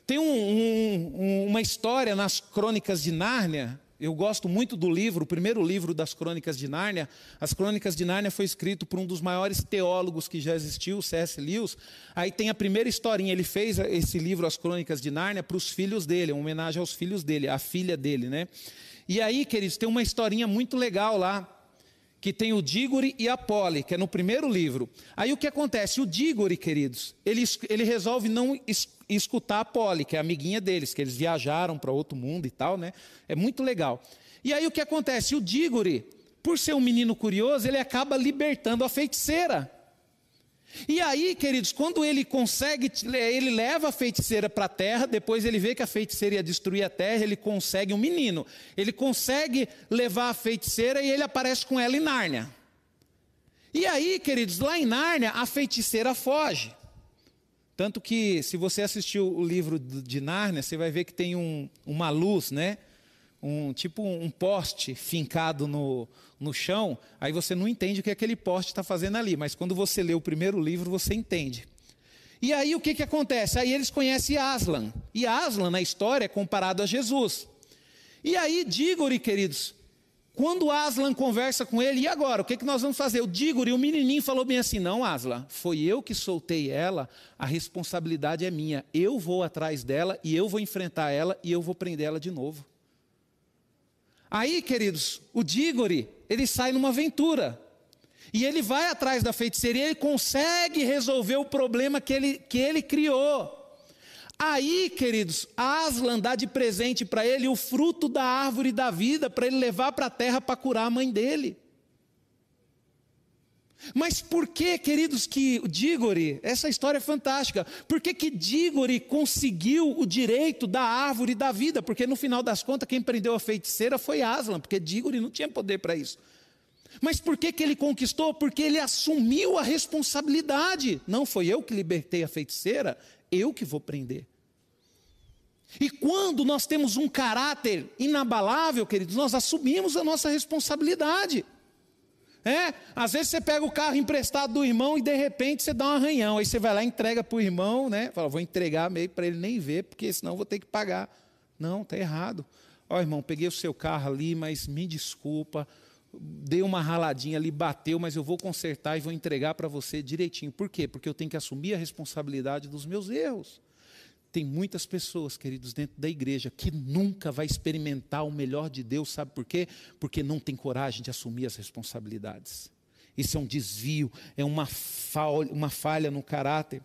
Tem um, um, uma história nas crônicas de Nárnia, eu gosto muito do livro, o primeiro livro das Crônicas de Nárnia. As Crônicas de Nárnia foi escrito por um dos maiores teólogos que já existiu, C.S. Lewis. Aí tem a primeira historinha, ele fez esse livro, As Crônicas de Nárnia, para os filhos dele, uma homenagem aos filhos dele, a filha dele, né? E aí, queridos, tem uma historinha muito legal lá, que tem o Dígore e a Poli, que é no primeiro livro. Aí o que acontece? O Dígore, queridos, ele, ele resolve não es, escutar a Poli, que é amiguinha deles, que eles viajaram para outro mundo e tal, né? É muito legal. E aí o que acontece? O Dígore, por ser um menino curioso, ele acaba libertando a feiticeira. E aí, queridos, quando ele consegue, ele leva a feiticeira para a terra, depois ele vê que a feiticeira ia destruir a terra, ele consegue um menino. Ele consegue levar a feiticeira e ele aparece com ela em Nárnia. E aí, queridos, lá em Nárnia, a feiticeira foge. Tanto que, se você assistiu o livro de Nárnia, você vai ver que tem um, uma luz, né? Um tipo um poste fincado no, no chão, aí você não entende o que aquele poste está fazendo ali, mas quando você lê o primeiro livro, você entende. E aí o que, que acontece? Aí eles conhecem Aslan, e Aslan na história é comparado a Jesus. E aí, Dígore, queridos, quando Aslan conversa com ele, e agora, o que, que nós vamos fazer? O Dígore, o menininho, falou bem assim: Não, Aslan, foi eu que soltei ela, a responsabilidade é minha. Eu vou atrás dela, e eu vou enfrentar ela, e eu vou prender ela de novo. Aí, queridos, o Dígore, ele sai numa aventura. E ele vai atrás da feiticeira e ele consegue resolver o problema que ele, que ele criou. Aí, queridos, Aslan dá de presente para ele o fruto da árvore da vida, para ele levar para a terra para curar a mãe dele. Mas por que, queridos, que Dígore, essa história é fantástica, por que, que Dígore conseguiu o direito da árvore da vida? Porque no final das contas, quem prendeu a feiticeira foi Aslan, porque Dígore não tinha poder para isso. Mas por que, que ele conquistou? Porque ele assumiu a responsabilidade. Não foi eu que libertei a feiticeira, eu que vou prender. E quando nós temos um caráter inabalável, queridos, nós assumimos a nossa responsabilidade. É, às vezes você pega o carro emprestado do irmão e de repente você dá um arranhão. Aí você vai lá e entrega para o irmão, né? Fala, vou entregar meio para ele nem ver, porque senão vou ter que pagar. Não, está errado. Ó, irmão, peguei o seu carro ali, mas me desculpa. Dei uma raladinha ali, bateu, mas eu vou consertar e vou entregar para você direitinho. Por quê? Porque eu tenho que assumir a responsabilidade dos meus erros. Tem muitas pessoas, queridos, dentro da igreja que nunca vai experimentar o melhor de Deus, sabe por quê? Porque não tem coragem de assumir as responsabilidades. Isso é um desvio, é uma falha, uma falha no caráter.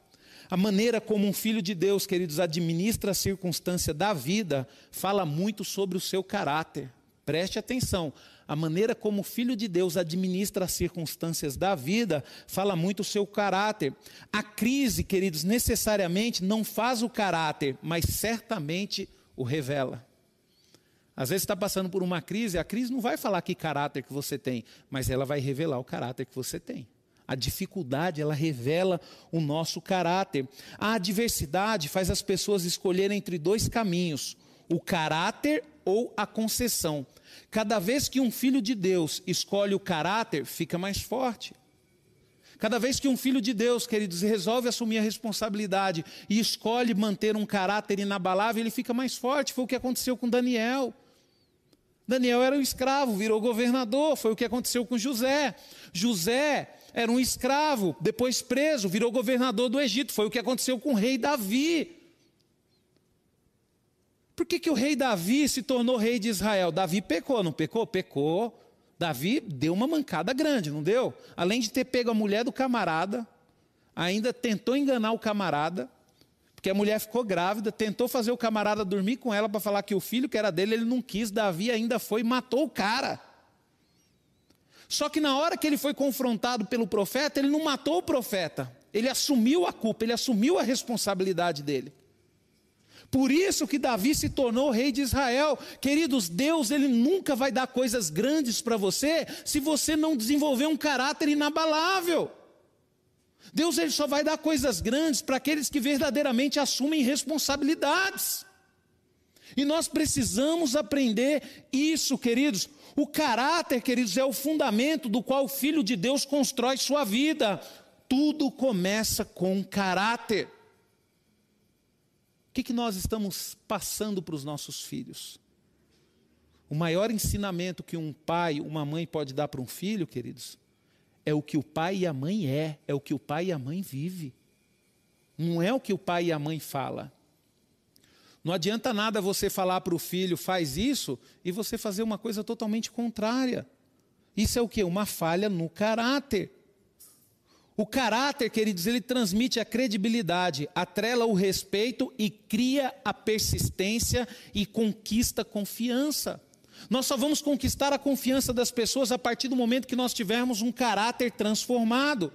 A maneira como um filho de Deus, queridos, administra a circunstância da vida, fala muito sobre o seu caráter. Preste atenção a maneira como o filho de Deus administra as circunstâncias da vida fala muito o seu caráter. A crise, queridos, necessariamente não faz o caráter, mas certamente o revela. Às vezes está passando por uma crise, a crise não vai falar que caráter que você tem, mas ela vai revelar o caráter que você tem. A dificuldade, ela revela o nosso caráter. A adversidade faz as pessoas escolherem entre dois caminhos: o caráter ou a concessão. Cada vez que um filho de Deus escolhe o caráter, fica mais forte. Cada vez que um filho de Deus, queridos, resolve assumir a responsabilidade e escolhe manter um caráter inabalável, ele fica mais forte. Foi o que aconteceu com Daniel. Daniel era um escravo, virou governador. Foi o que aconteceu com José. José era um escravo, depois preso, virou governador do Egito. Foi o que aconteceu com o rei Davi. Por que, que o rei Davi se tornou rei de Israel? Davi pecou, não pecou? Pecou. Davi deu uma mancada grande, não deu? Além de ter pego a mulher do camarada, ainda tentou enganar o camarada, porque a mulher ficou grávida, tentou fazer o camarada dormir com ela para falar que o filho que era dele ele não quis. Davi ainda foi e matou o cara. Só que na hora que ele foi confrontado pelo profeta, ele não matou o profeta. Ele assumiu a culpa, ele assumiu a responsabilidade dele. Por isso que Davi se tornou rei de Israel. Queridos, Deus ele nunca vai dar coisas grandes para você se você não desenvolver um caráter inabalável. Deus ele só vai dar coisas grandes para aqueles que verdadeiramente assumem responsabilidades. E nós precisamos aprender isso, queridos. O caráter, queridos, é o fundamento do qual o Filho de Deus constrói sua vida. Tudo começa com caráter. Que, que nós estamos passando para os nossos filhos? O maior ensinamento que um pai, uma mãe pode dar para um filho, queridos, é o que o pai e a mãe é, é o que o pai e a mãe vive. Não é o que o pai e a mãe fala. Não adianta nada você falar para o filho, faz isso, e você fazer uma coisa totalmente contrária. Isso é o que? Uma falha no caráter. O caráter, queridos, ele transmite a credibilidade, atrela o respeito e cria a persistência e conquista confiança. Nós só vamos conquistar a confiança das pessoas a partir do momento que nós tivermos um caráter transformado.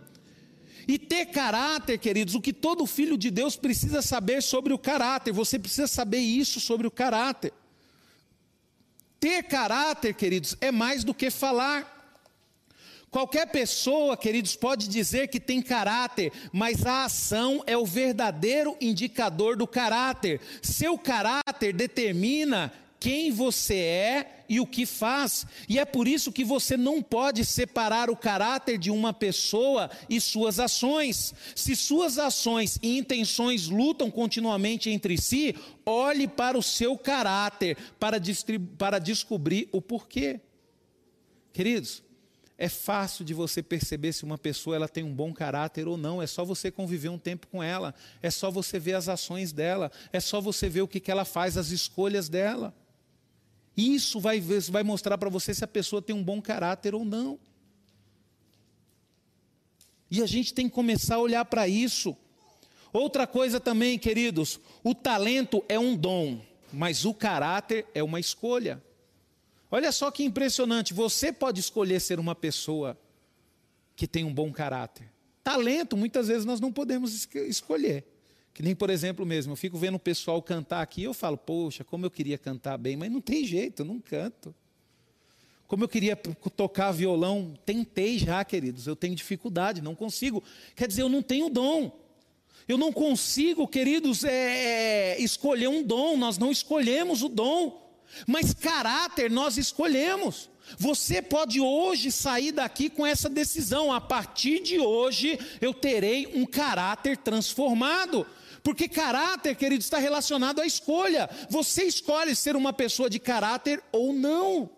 E ter caráter, queridos, o que todo filho de Deus precisa saber sobre o caráter, você precisa saber isso sobre o caráter. Ter caráter, queridos, é mais do que falar. Qualquer pessoa, queridos, pode dizer que tem caráter, mas a ação é o verdadeiro indicador do caráter. Seu caráter determina quem você é e o que faz. E é por isso que você não pode separar o caráter de uma pessoa e suas ações. Se suas ações e intenções lutam continuamente entre si, olhe para o seu caráter para, para descobrir o porquê. Queridos, é fácil de você perceber se uma pessoa ela tem um bom caráter ou não. É só você conviver um tempo com ela. É só você ver as ações dela. É só você ver o que, que ela faz, as escolhas dela. Isso vai, vai mostrar para você se a pessoa tem um bom caráter ou não. E a gente tem que começar a olhar para isso. Outra coisa também, queridos, o talento é um dom, mas o caráter é uma escolha. Olha só que impressionante, você pode escolher ser uma pessoa que tem um bom caráter. Talento, muitas vezes nós não podemos escolher. Que nem, por exemplo, mesmo, eu fico vendo o pessoal cantar aqui eu falo, poxa, como eu queria cantar bem, mas não tem jeito, eu não canto. Como eu queria tocar violão, tentei já, queridos, eu tenho dificuldade, não consigo. Quer dizer, eu não tenho dom. Eu não consigo, queridos, é, é escolher um dom, nós não escolhemos o dom, mas caráter nós escolhemos. Você pode hoje sair daqui com essa decisão: a partir de hoje eu terei um caráter transformado. Porque caráter, querido, está relacionado à escolha. Você escolhe ser uma pessoa de caráter ou não.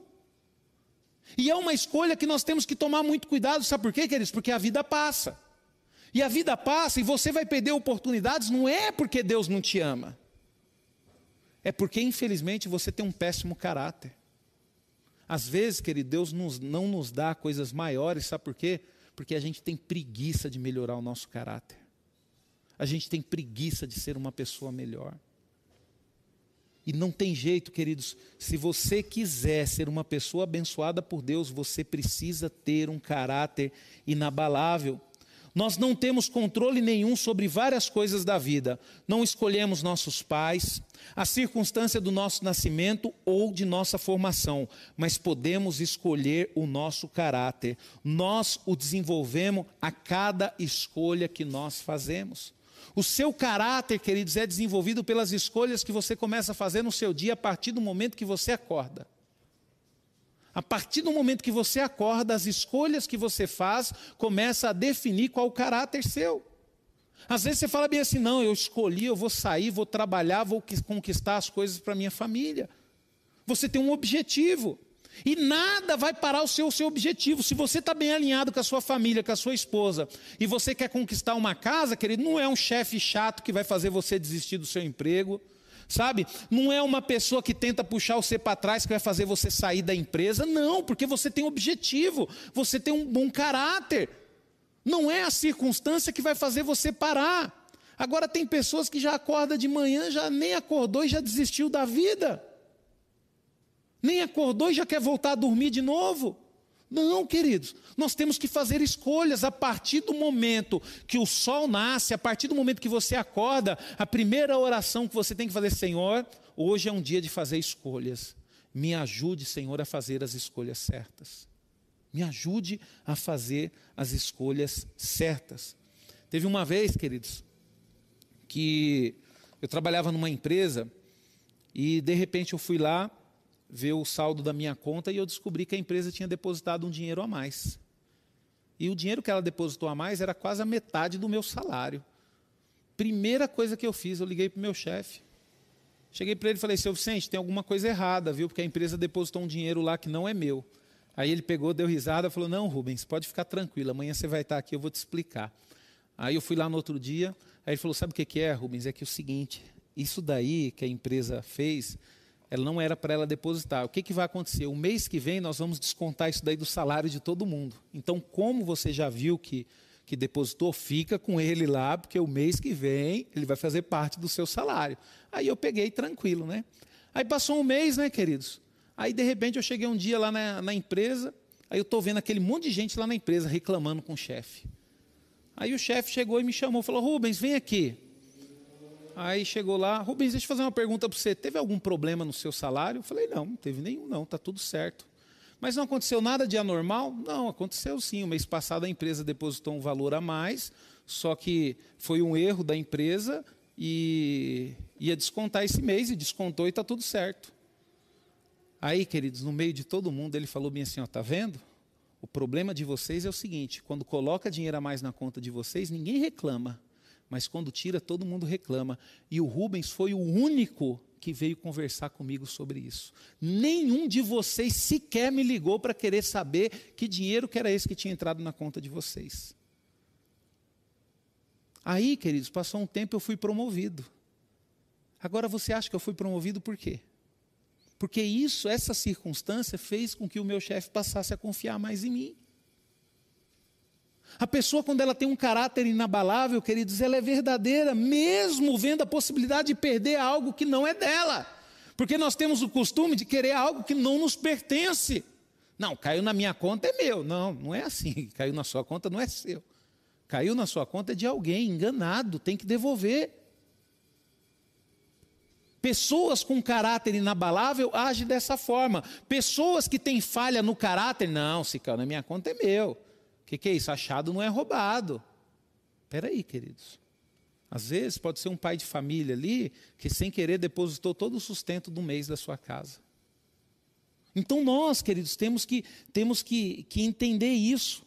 E é uma escolha que nós temos que tomar muito cuidado, sabe por quê, queridos? Porque a vida passa. E a vida passa e você vai perder oportunidades, não é porque Deus não te ama. É porque, infelizmente, você tem um péssimo caráter. Às vezes, querido, Deus nos, não nos dá coisas maiores, sabe por quê? Porque a gente tem preguiça de melhorar o nosso caráter. A gente tem preguiça de ser uma pessoa melhor. E não tem jeito, queridos, se você quiser ser uma pessoa abençoada por Deus, você precisa ter um caráter inabalável. Nós não temos controle nenhum sobre várias coisas da vida. Não escolhemos nossos pais, a circunstância do nosso nascimento ou de nossa formação, mas podemos escolher o nosso caráter. Nós o desenvolvemos a cada escolha que nós fazemos. O seu caráter, queridos, é desenvolvido pelas escolhas que você começa a fazer no seu dia a partir do momento que você acorda. A partir do momento que você acorda, as escolhas que você faz começam a definir qual o caráter seu. Às vezes você fala bem assim: não, eu escolhi, eu vou sair, vou trabalhar, vou conquistar as coisas para minha família. Você tem um objetivo. E nada vai parar o seu, o seu objetivo. Se você está bem alinhado com a sua família, com a sua esposa, e você quer conquistar uma casa, querido, não é um chefe chato que vai fazer você desistir do seu emprego. Sabe? Não é uma pessoa que tenta puxar você para trás que vai fazer você sair da empresa. Não, porque você tem objetivo, você tem um bom caráter. Não é a circunstância que vai fazer você parar. Agora tem pessoas que já acordam de manhã, já nem acordou e já desistiu da vida nem acordou e já quer voltar a dormir de novo. Não, queridos, nós temos que fazer escolhas a partir do momento que o sol nasce, a partir do momento que você acorda, a primeira oração que você tem que fazer, Senhor, hoje é um dia de fazer escolhas. Me ajude, Senhor, a fazer as escolhas certas. Me ajude a fazer as escolhas certas. Teve uma vez, queridos, que eu trabalhava numa empresa e de repente eu fui lá ver o saldo da minha conta e eu descobri que a empresa tinha depositado um dinheiro a mais. E o dinheiro que ela depositou a mais era quase a metade do meu salário. Primeira coisa que eu fiz, eu liguei para o meu chefe. Cheguei para ele e falei, seu Vicente, tem alguma coisa errada, viu? Porque a empresa depositou um dinheiro lá que não é meu. Aí ele pegou, deu risada, falou, não, Rubens, pode ficar tranquilo, amanhã você vai estar aqui, eu vou te explicar. Aí eu fui lá no outro dia, aí ele falou, sabe o que é, Rubens? É que é o seguinte, isso daí que a empresa fez, ela não era para ela depositar. O que, que vai acontecer? O mês que vem nós vamos descontar isso daí do salário de todo mundo. Então, como você já viu que, que depositou, fica com ele lá, porque o mês que vem ele vai fazer parte do seu salário. Aí eu peguei tranquilo, né? Aí passou um mês, né, queridos? Aí, de repente, eu cheguei um dia lá na, na empresa, aí eu estou vendo aquele monte de gente lá na empresa reclamando com o chefe. Aí o chefe chegou e me chamou, falou, Rubens, vem aqui. Aí chegou lá, Rubens, deixa eu fazer uma pergunta para você. Teve algum problema no seu salário? Eu falei, não, não teve nenhum, não, está tudo certo. Mas não aconteceu nada de anormal? Não, aconteceu sim. O mês passado a empresa depositou um valor a mais, só que foi um erro da empresa e ia descontar esse mês e descontou e está tudo certo. Aí, queridos, no meio de todo mundo, ele falou bem assim: ó, tá vendo? O problema de vocês é o seguinte: quando coloca dinheiro a mais na conta de vocês, ninguém reclama mas quando tira, todo mundo reclama. E o Rubens foi o único que veio conversar comigo sobre isso. Nenhum de vocês sequer me ligou para querer saber que dinheiro que era esse que tinha entrado na conta de vocês. Aí, queridos, passou um tempo eu fui promovido. Agora você acha que eu fui promovido por quê? Porque isso, essa circunstância fez com que o meu chefe passasse a confiar mais em mim. A pessoa, quando ela tem um caráter inabalável, queridos, ela é verdadeira, mesmo vendo a possibilidade de perder algo que não é dela. Porque nós temos o costume de querer algo que não nos pertence. Não, caiu na minha conta é meu. Não, não é assim. Caiu na sua conta não é seu. Caiu na sua conta é de alguém enganado, tem que devolver. Pessoas com caráter inabalável agem dessa forma. Pessoas que têm falha no caráter, não, caiu na minha conta é meu. Que, que é isso? Achado não é roubado. Espera aí, queridos. Às vezes pode ser um pai de família ali que sem querer depositou todo o sustento do mês da sua casa. Então nós, queridos, temos que, temos que, que entender isso.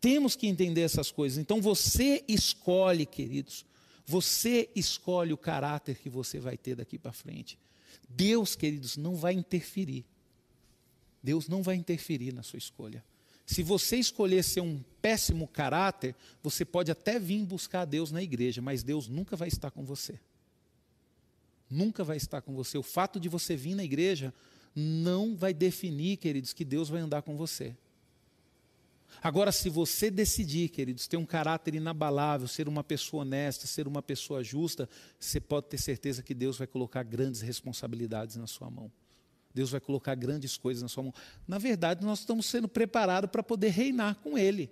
Temos que entender essas coisas. Então você escolhe, queridos, você escolhe o caráter que você vai ter daqui para frente. Deus, queridos, não vai interferir. Deus não vai interferir na sua escolha. Se você escolher ser um péssimo caráter, você pode até vir buscar Deus na igreja, mas Deus nunca vai estar com você. Nunca vai estar com você. O fato de você vir na igreja não vai definir, queridos, que Deus vai andar com você. Agora, se você decidir, queridos, ter um caráter inabalável, ser uma pessoa honesta, ser uma pessoa justa, você pode ter certeza que Deus vai colocar grandes responsabilidades na sua mão. Deus vai colocar grandes coisas na sua mão. Na verdade, nós estamos sendo preparados para poder reinar com Ele.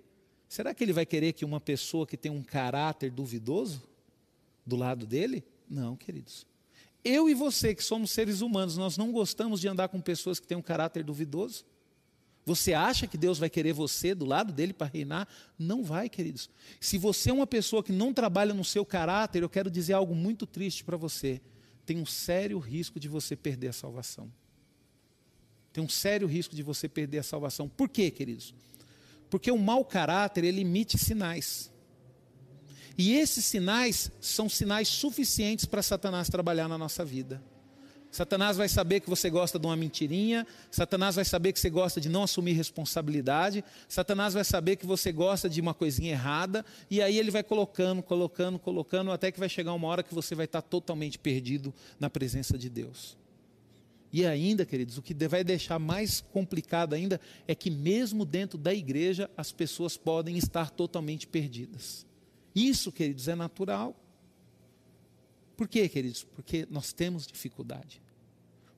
Será que Ele vai querer que uma pessoa que tem um caráter duvidoso do lado dele? Não, queridos. Eu e você, que somos seres humanos, nós não gostamos de andar com pessoas que têm um caráter duvidoso? Você acha que Deus vai querer você do lado dele para reinar? Não vai, queridos. Se você é uma pessoa que não trabalha no seu caráter, eu quero dizer algo muito triste para você. Tem um sério risco de você perder a salvação. Tem um sério risco de você perder a salvação. Por quê, queridos? Porque o mau caráter, ele emite sinais. E esses sinais são sinais suficientes para Satanás trabalhar na nossa vida. Satanás vai saber que você gosta de uma mentirinha, Satanás vai saber que você gosta de não assumir responsabilidade, Satanás vai saber que você gosta de uma coisinha errada, e aí ele vai colocando, colocando, colocando, até que vai chegar uma hora que você vai estar totalmente perdido na presença de Deus. E ainda, queridos, o que vai deixar mais complicado ainda é que, mesmo dentro da igreja, as pessoas podem estar totalmente perdidas. Isso, queridos, é natural. Por quê, queridos? Porque nós temos dificuldade.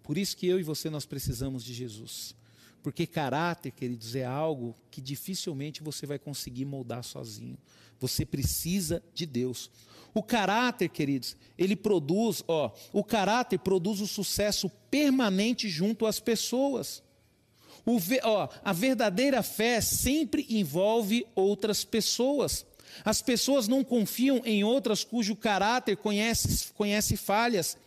Por isso que eu e você nós precisamos de Jesus. Porque caráter, queridos, é algo que dificilmente você vai conseguir moldar sozinho. Você precisa de Deus. O caráter, queridos, ele produz, ó, o caráter produz o sucesso permanente junto às pessoas. O, ó, a verdadeira fé sempre envolve outras pessoas. As pessoas não confiam em outras cujo caráter conhece, conhece falhas.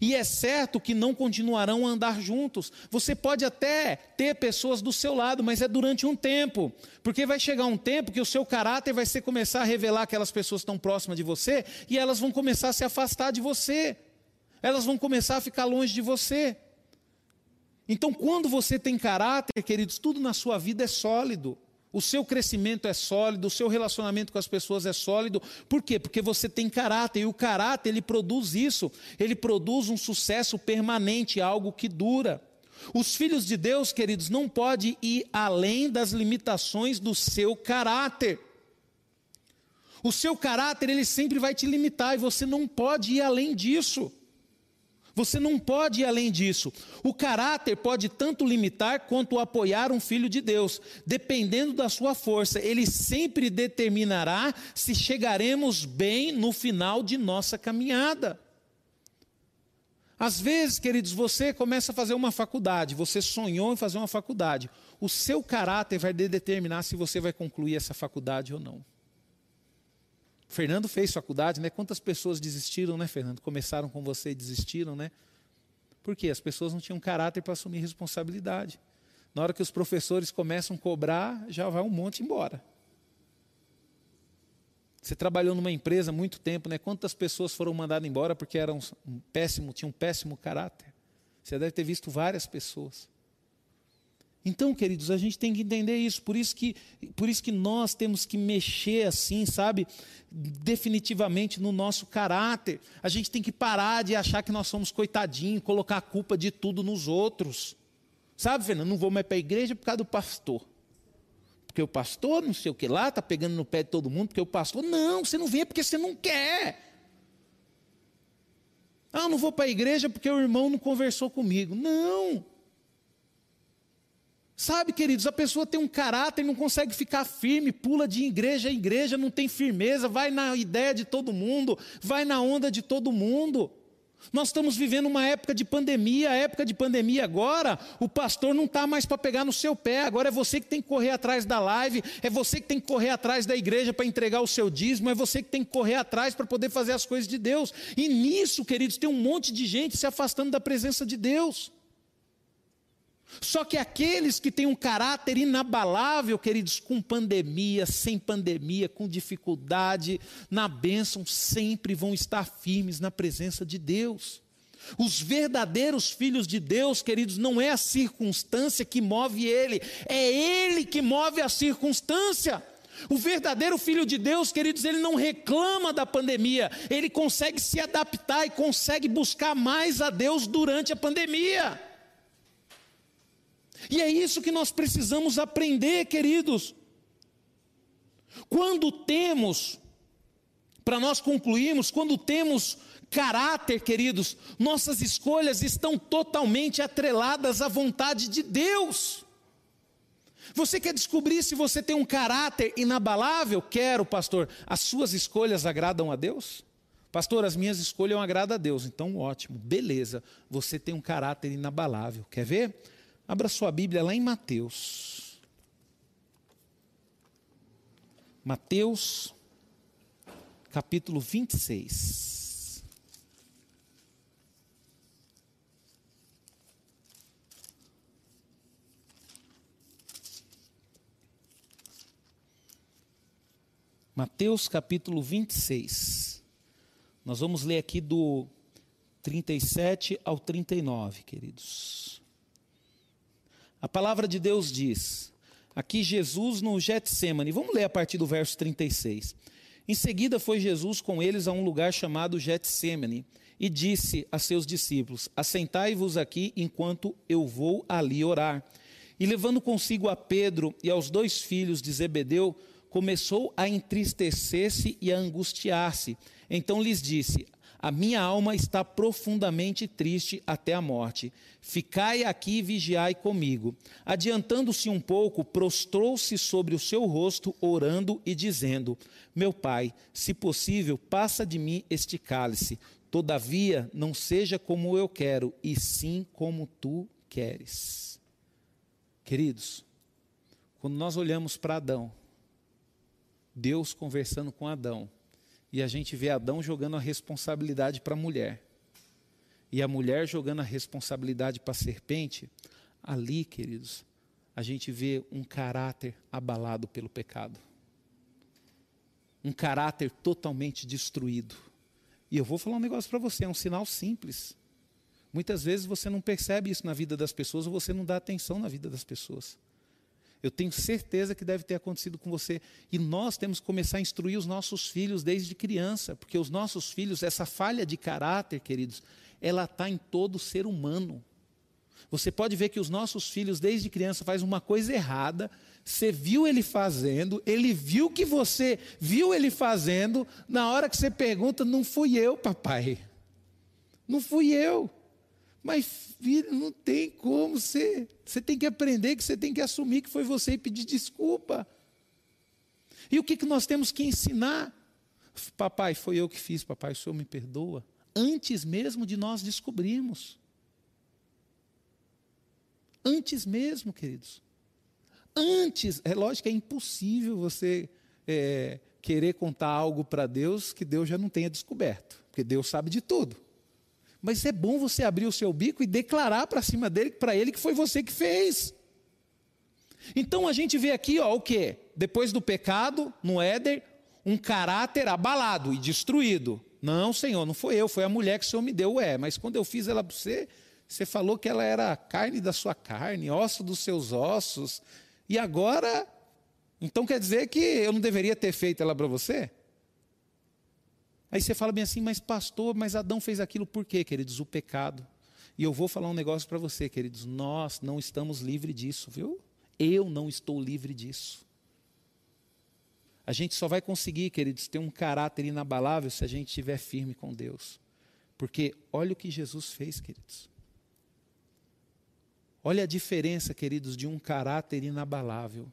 E é certo que não continuarão a andar juntos. Você pode até ter pessoas do seu lado, mas é durante um tempo. Porque vai chegar um tempo que o seu caráter vai ser começar a revelar aquelas pessoas tão próximas de você e elas vão começar a se afastar de você. Elas vão começar a ficar longe de você. Então, quando você tem caráter, queridos, tudo na sua vida é sólido. O seu crescimento é sólido, o seu relacionamento com as pessoas é sólido. Por quê? Porque você tem caráter, e o caráter ele produz isso. Ele produz um sucesso permanente, algo que dura. Os filhos de Deus, queridos, não podem ir além das limitações do seu caráter. O seu caráter, ele sempre vai te limitar e você não pode ir além disso. Você não pode ir além disso. O caráter pode tanto limitar quanto apoiar um filho de Deus. Dependendo da sua força, ele sempre determinará se chegaremos bem no final de nossa caminhada. Às vezes, queridos, você começa a fazer uma faculdade, você sonhou em fazer uma faculdade. O seu caráter vai determinar se você vai concluir essa faculdade ou não. Fernando fez faculdade, né? Quantas pessoas desistiram, né, Fernando? Começaram com você e desistiram, né? Por quê? As pessoas não tinham caráter para assumir responsabilidade. Na hora que os professores começam a cobrar, já vai um monte embora. Você trabalhou numa empresa muito tempo, né? Quantas pessoas foram mandadas embora porque eram um péssimo, tinham um péssimo caráter? Você deve ter visto várias pessoas. Então, queridos, a gente tem que entender isso, por isso que, por isso que nós temos que mexer assim, sabe, definitivamente no nosso caráter. A gente tem que parar de achar que nós somos coitadinhos, colocar a culpa de tudo nos outros. Sabe, Fernando, não vou mais para a igreja por causa do pastor. Porque o pastor, não sei o que lá, está pegando no pé de todo mundo, porque o pastor, não, você não vem porque você não quer. Ah, não vou para a igreja porque o irmão não conversou comigo. Não. Sabe, queridos, a pessoa tem um caráter, não consegue ficar firme, pula de igreja em igreja, não tem firmeza, vai na ideia de todo mundo, vai na onda de todo mundo. Nós estamos vivendo uma época de pandemia, a época de pandemia agora, o pastor não está mais para pegar no seu pé, agora é você que tem que correr atrás da live, é você que tem que correr atrás da igreja para entregar o seu dízimo, é você que tem que correr atrás para poder fazer as coisas de Deus. E nisso, queridos, tem um monte de gente se afastando da presença de Deus. Só que aqueles que têm um caráter inabalável, queridos, com pandemia, sem pandemia, com dificuldade, na bênção, sempre vão estar firmes na presença de Deus. Os verdadeiros filhos de Deus, queridos, não é a circunstância que move ele, é ele que move a circunstância. O verdadeiro filho de Deus, queridos, ele não reclama da pandemia, ele consegue se adaptar e consegue buscar mais a Deus durante a pandemia. E é isso que nós precisamos aprender, queridos. Quando temos, para nós concluirmos, quando temos caráter, queridos, nossas escolhas estão totalmente atreladas à vontade de Deus. Você quer descobrir se você tem um caráter inabalável? Quero, pastor. As suas escolhas agradam a Deus? Pastor, as minhas escolhas agradam a Deus. Então, ótimo, beleza. Você tem um caráter inabalável. Quer ver? Abra sua Bíblia lá em Mateus. Mateus, capítulo 26. Mateus capítulo 26. Nós vamos ler aqui do 37 ao 39, queridos. A palavra de Deus diz, aqui Jesus no Getsemane, vamos ler a partir do verso 36. Em seguida foi Jesus com eles a um lugar chamado Getsemane e disse a seus discípulos: Assentai-vos aqui enquanto eu vou ali orar. E levando consigo a Pedro e aos dois filhos de Zebedeu, começou a entristecer-se e a angustiar-se. Então lhes disse: a minha alma está profundamente triste até a morte. Ficai aqui e vigiai comigo. Adiantando-se um pouco, prostrou-se sobre o seu rosto, orando e dizendo: Meu pai, se possível, passa de mim este cálice. Todavia, não seja como eu quero, e sim como tu queres. Queridos, quando nós olhamos para Adão, Deus conversando com Adão. E a gente vê Adão jogando a responsabilidade para a mulher. E a mulher jogando a responsabilidade para a serpente. Ali, queridos, a gente vê um caráter abalado pelo pecado. Um caráter totalmente destruído. E eu vou falar um negócio para você, é um sinal simples. Muitas vezes você não percebe isso na vida das pessoas ou você não dá atenção na vida das pessoas. Eu tenho certeza que deve ter acontecido com você. E nós temos que começar a instruir os nossos filhos desde criança, porque os nossos filhos, essa falha de caráter, queridos, ela está em todo ser humano. Você pode ver que os nossos filhos, desde criança, fazem uma coisa errada, você viu ele fazendo, ele viu que você viu ele fazendo, na hora que você pergunta, não fui eu, papai. Não fui eu. Mas, filho, não tem como ser. Você tem que aprender que você tem que assumir que foi você e pedir desculpa. E o que, que nós temos que ensinar? Papai, foi eu que fiz, papai, o senhor me perdoa. Antes mesmo de nós descobrirmos. Antes mesmo, queridos. Antes, é lógico é impossível você é, querer contar algo para Deus que Deus já não tenha descoberto, porque Deus sabe de tudo. Mas é bom você abrir o seu bico e declarar para cima dele, para ele, que foi você que fez. Então a gente vê aqui, ó, o que? Depois do pecado, no Éder, um caráter abalado e destruído. Não, Senhor, não foi eu, foi a mulher que o Senhor me deu. Ué, mas quando eu fiz ela para você, você falou que ela era carne da sua carne, osso dos seus ossos. E agora, então quer dizer que eu não deveria ter feito ela para você? Aí você fala bem assim, mas pastor, mas Adão fez aquilo por quê, queridos? O pecado. E eu vou falar um negócio para você, queridos. Nós não estamos livres disso, viu? Eu não estou livre disso. A gente só vai conseguir, queridos, ter um caráter inabalável se a gente estiver firme com Deus. Porque olha o que Jesus fez, queridos. Olha a diferença, queridos, de um caráter inabalável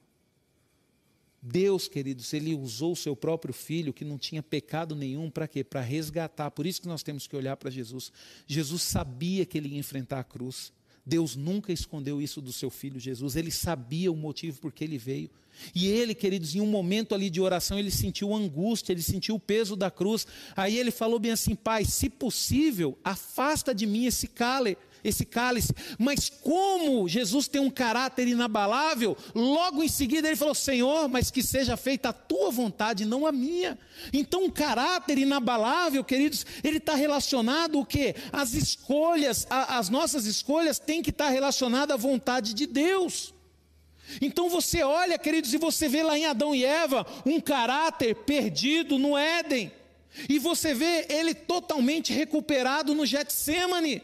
Deus, queridos, ele usou o seu próprio filho, que não tinha pecado nenhum, para quê? Para resgatar. Por isso que nós temos que olhar para Jesus. Jesus sabia que ele ia enfrentar a cruz. Deus nunca escondeu isso do seu filho Jesus. Ele sabia o motivo por que ele veio. E ele, queridos, em um momento ali de oração, ele sentiu angústia, ele sentiu o peso da cruz. Aí ele falou bem assim: Pai, se possível, afasta de mim esse cálice esse cálice. Mas como Jesus tem um caráter inabalável, logo em seguida ele falou: Senhor, mas que seja feita a tua vontade, não a minha. Então, um caráter inabalável, queridos, ele está relacionado o quê? As escolhas, a, as nossas escolhas têm que estar relacionadas à vontade de Deus. Então você olha, queridos, e você vê lá em Adão e Eva um caráter perdido no Éden. E você vê ele totalmente recuperado no Getsemane.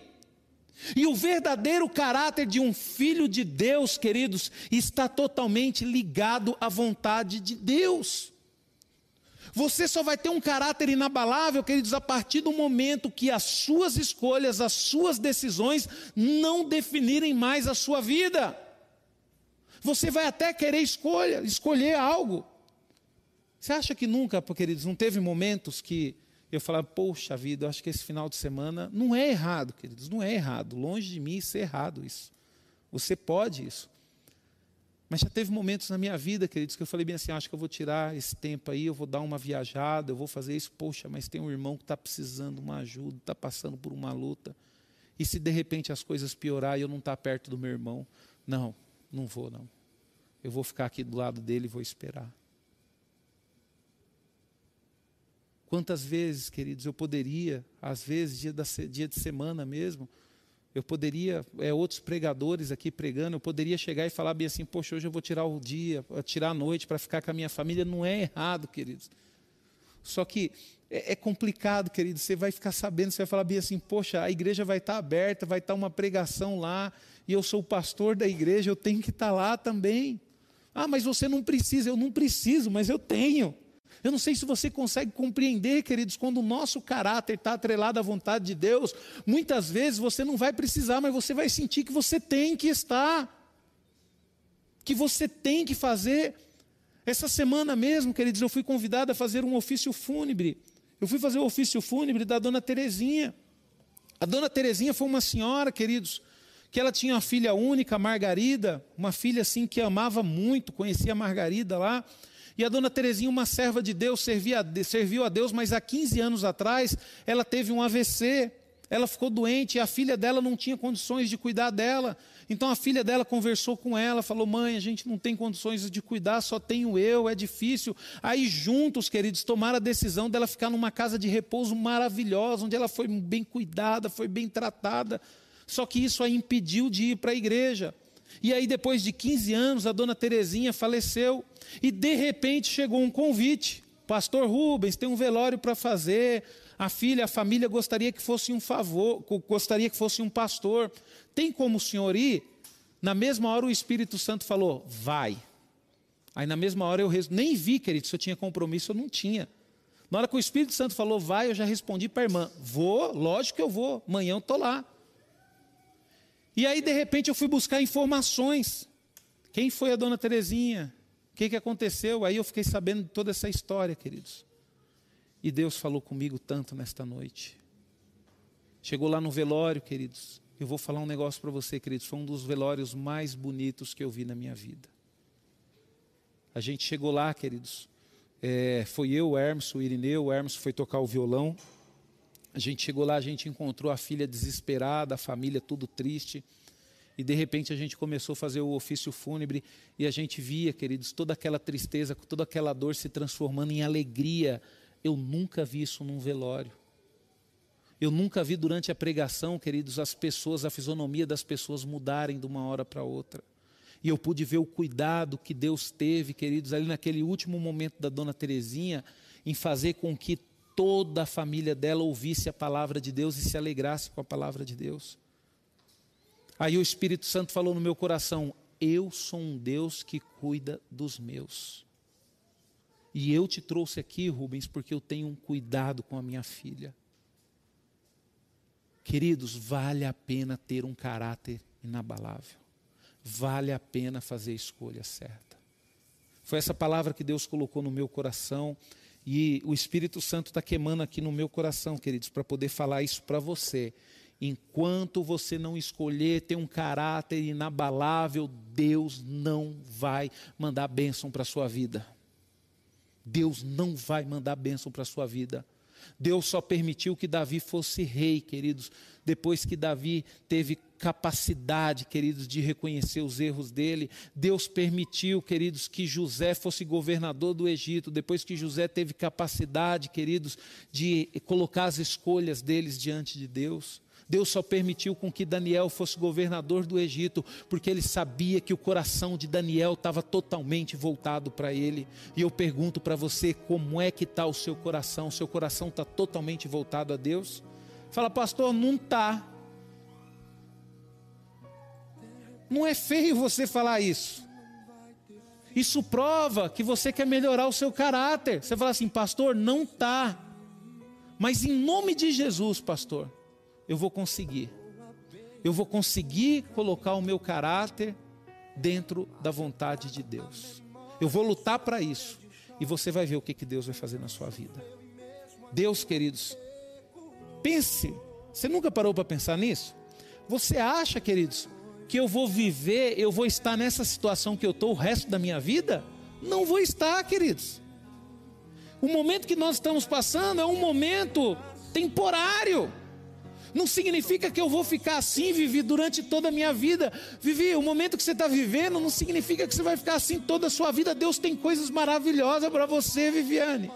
E o verdadeiro caráter de um filho de Deus, queridos, está totalmente ligado à vontade de Deus. Você só vai ter um caráter inabalável, queridos, a partir do momento que as suas escolhas, as suas decisões não definirem mais a sua vida. Você vai até querer escolha, escolher algo. Você acha que nunca, queridos, não teve momentos que eu falava, poxa vida, eu acho que esse final de semana não é errado, queridos, não é errado. Longe de mim ser errado isso. Você pode isso. Mas já teve momentos na minha vida, queridos, que eu falei bem assim, acho que eu vou tirar esse tempo aí, eu vou dar uma viajada, eu vou fazer isso. Poxa, mas tem um irmão que está precisando de uma ajuda, está passando por uma luta. E se de repente as coisas piorar e eu não estar tá perto do meu irmão? Não, não vou não. Eu vou ficar aqui do lado dele e vou esperar. Quantas vezes, queridos, eu poderia, às vezes, dia, da, dia de semana mesmo, eu poderia, é, outros pregadores aqui pregando, eu poderia chegar e falar bem assim, poxa, hoje eu vou tirar o dia, tirar a noite para ficar com a minha família. Não é errado, queridos. Só que é, é, complicado, queridos. Você vai ficar sabendo, você vai falar bem assim, poxa, a igreja vai estar aberta, vai estar uma pregação lá, e eu sou o pastor da igreja, eu tenho que estar lá também. Ah, mas você não precisa, eu não preciso, mas eu tenho. Eu não sei se você consegue compreender, queridos, quando o nosso caráter está atrelado à vontade de Deus, muitas vezes você não vai precisar, mas você vai sentir que você tem que estar, que você tem que fazer. Essa semana mesmo, queridos, eu fui convidado a fazer um ofício fúnebre. Eu fui fazer o ofício fúnebre da dona Terezinha. A dona Terezinha foi uma senhora, queridos, que ela tinha uma filha única, Margarida, uma filha assim que amava muito, conhecia a Margarida lá. E a dona Terezinha, uma serva de Deus, servia, serviu a Deus, mas há 15 anos atrás ela teve um AVC. Ela ficou doente e a filha dela não tinha condições de cuidar dela. Então a filha dela conversou com ela, falou: Mãe, a gente não tem condições de cuidar, só tenho eu, é difícil. Aí juntos, queridos, tomaram a decisão dela ficar numa casa de repouso maravilhosa, onde ela foi bem cuidada, foi bem tratada. Só que isso a impediu de ir para a igreja. E aí, depois de 15 anos, a dona Terezinha faleceu. E de repente chegou um convite. Pastor Rubens, tem um velório para fazer. A filha, a família gostaria que fosse um favor, gostaria que fosse um pastor. Tem como o senhor ir? Na mesma hora o Espírito Santo falou: vai. Aí na mesma hora eu nem vi, querido, se eu tinha compromisso, eu não tinha. Na hora que o Espírito Santo falou, vai, eu já respondi para a irmã: vou, lógico que eu vou, amanhã eu estou lá. E aí, de repente, eu fui buscar informações. Quem foi a dona Terezinha? Que, que aconteceu? Aí eu fiquei sabendo de toda essa história, queridos. E Deus falou comigo tanto nesta noite. Chegou lá no velório, queridos. Eu vou falar um negócio para você, queridos. Foi um dos velórios mais bonitos que eu vi na minha vida. A gente chegou lá, queridos. É, foi eu, o Hermes, o Irineu. O Hermes foi tocar o violão. A gente chegou lá, a gente encontrou a filha desesperada, a família tudo triste. E de repente a gente começou a fazer o ofício fúnebre e a gente via, queridos, toda aquela tristeza, toda aquela dor se transformando em alegria. Eu nunca vi isso num velório. Eu nunca vi durante a pregação, queridos, as pessoas, a fisionomia das pessoas mudarem de uma hora para outra. E eu pude ver o cuidado que Deus teve, queridos, ali naquele último momento da dona Terezinha, em fazer com que toda a família dela ouvisse a palavra de Deus e se alegrasse com a palavra de Deus. Aí o Espírito Santo falou no meu coração: Eu sou um Deus que cuida dos meus. E eu te trouxe aqui, Rubens, porque eu tenho um cuidado com a minha filha. Queridos, vale a pena ter um caráter inabalável. Vale a pena fazer a escolha certa. Foi essa palavra que Deus colocou no meu coração e o Espírito Santo está queimando aqui no meu coração, queridos, para poder falar isso para você. Enquanto você não escolher ter um caráter inabalável, Deus não vai mandar bênção para a sua vida. Deus não vai mandar bênção para a sua vida. Deus só permitiu que Davi fosse rei, queridos, depois que Davi teve capacidade, queridos, de reconhecer os erros dele. Deus permitiu, queridos, que José fosse governador do Egito, depois que José teve capacidade, queridos, de colocar as escolhas deles diante de Deus. Deus só permitiu com que Daniel fosse governador do Egito, porque ele sabia que o coração de Daniel estava totalmente voltado para ele. E eu pergunto para você, como é que está o seu coração? O seu coração está totalmente voltado a Deus? Fala, pastor, não está. Não é feio você falar isso. Isso prova que você quer melhorar o seu caráter. Você fala assim, pastor, não está. Mas em nome de Jesus, pastor, eu vou conseguir. Eu vou conseguir colocar o meu caráter dentro da vontade de Deus. Eu vou lutar para isso. E você vai ver o que, que Deus vai fazer na sua vida. Deus, queridos, pense. Você nunca parou para pensar nisso? Você acha, queridos, que eu vou viver, eu vou estar nessa situação que eu estou o resto da minha vida? Não vou estar, queridos. O momento que nós estamos passando é um momento temporário. Não significa que eu vou ficar assim, Vivi, durante toda a minha vida. Vivi, o momento que você está vivendo não significa que você vai ficar assim toda a sua vida. Deus tem coisas maravilhosas para você, Viviane.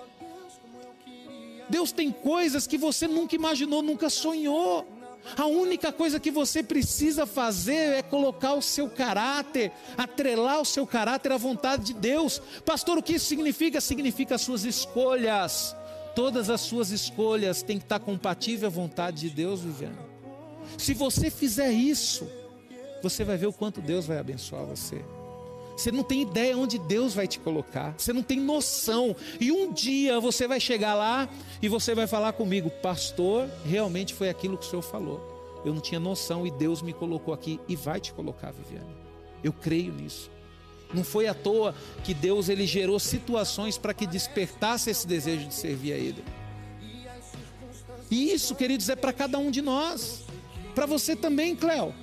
Deus tem coisas que você nunca imaginou, nunca sonhou. A única coisa que você precisa fazer é colocar o seu caráter, atrelar o seu caráter à vontade de Deus. Pastor, o que isso significa? Significa as suas escolhas Todas as suas escolhas têm que estar compatíveis à vontade de Deus, Viviane. Se você fizer isso, você vai ver o quanto Deus vai abençoar você. Você não tem ideia onde Deus vai te colocar. Você não tem noção. E um dia você vai chegar lá e você vai falar comigo, pastor, realmente foi aquilo que o senhor falou. Eu não tinha noção e Deus me colocou aqui e vai te colocar, Viviane. Eu creio nisso. Não foi à toa que Deus ele gerou situações para que despertasse esse desejo de servir a Ele. E isso, queridos, é para cada um de nós. Para você também, Cléo.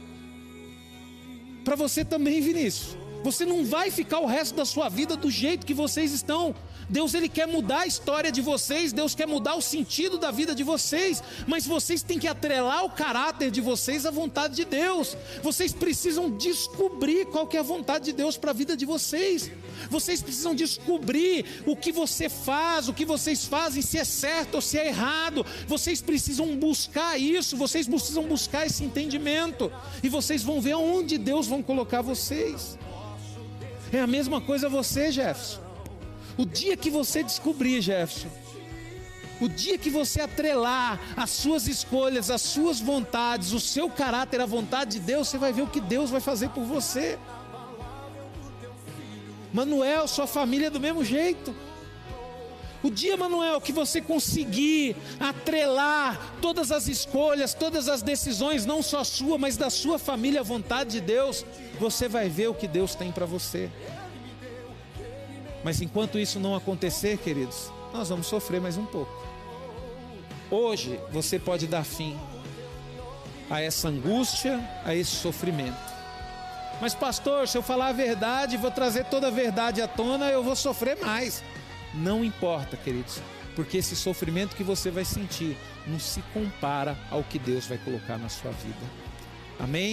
Para você também, Vinícius. Você não vai ficar o resto da sua vida do jeito que vocês estão. Deus ele quer mudar a história de vocês, Deus quer mudar o sentido da vida de vocês, mas vocês têm que atrelar o caráter de vocês à vontade de Deus. Vocês precisam descobrir qual que é a vontade de Deus para a vida de vocês. Vocês precisam descobrir o que você faz, o que vocês fazem, se é certo ou se é errado. Vocês precisam buscar isso, vocês precisam buscar esse entendimento. E vocês vão ver aonde Deus vão colocar vocês. É a mesma coisa você, Jefferson. O dia que você descobrir, Jefferson, o dia que você atrelar as suas escolhas, as suas vontades, o seu caráter à vontade de Deus, você vai ver o que Deus vai fazer por você. Manuel, sua família é do mesmo jeito. O dia, Manuel, que você conseguir atrelar todas as escolhas, todas as decisões, não só sua, mas da sua família à vontade de Deus, você vai ver o que Deus tem para você. Mas enquanto isso não acontecer, queridos, nós vamos sofrer mais um pouco. Hoje você pode dar fim a essa angústia, a esse sofrimento. Mas, pastor, se eu falar a verdade, vou trazer toda a verdade à tona, eu vou sofrer mais. Não importa, queridos, porque esse sofrimento que você vai sentir não se compara ao que Deus vai colocar na sua vida. Amém?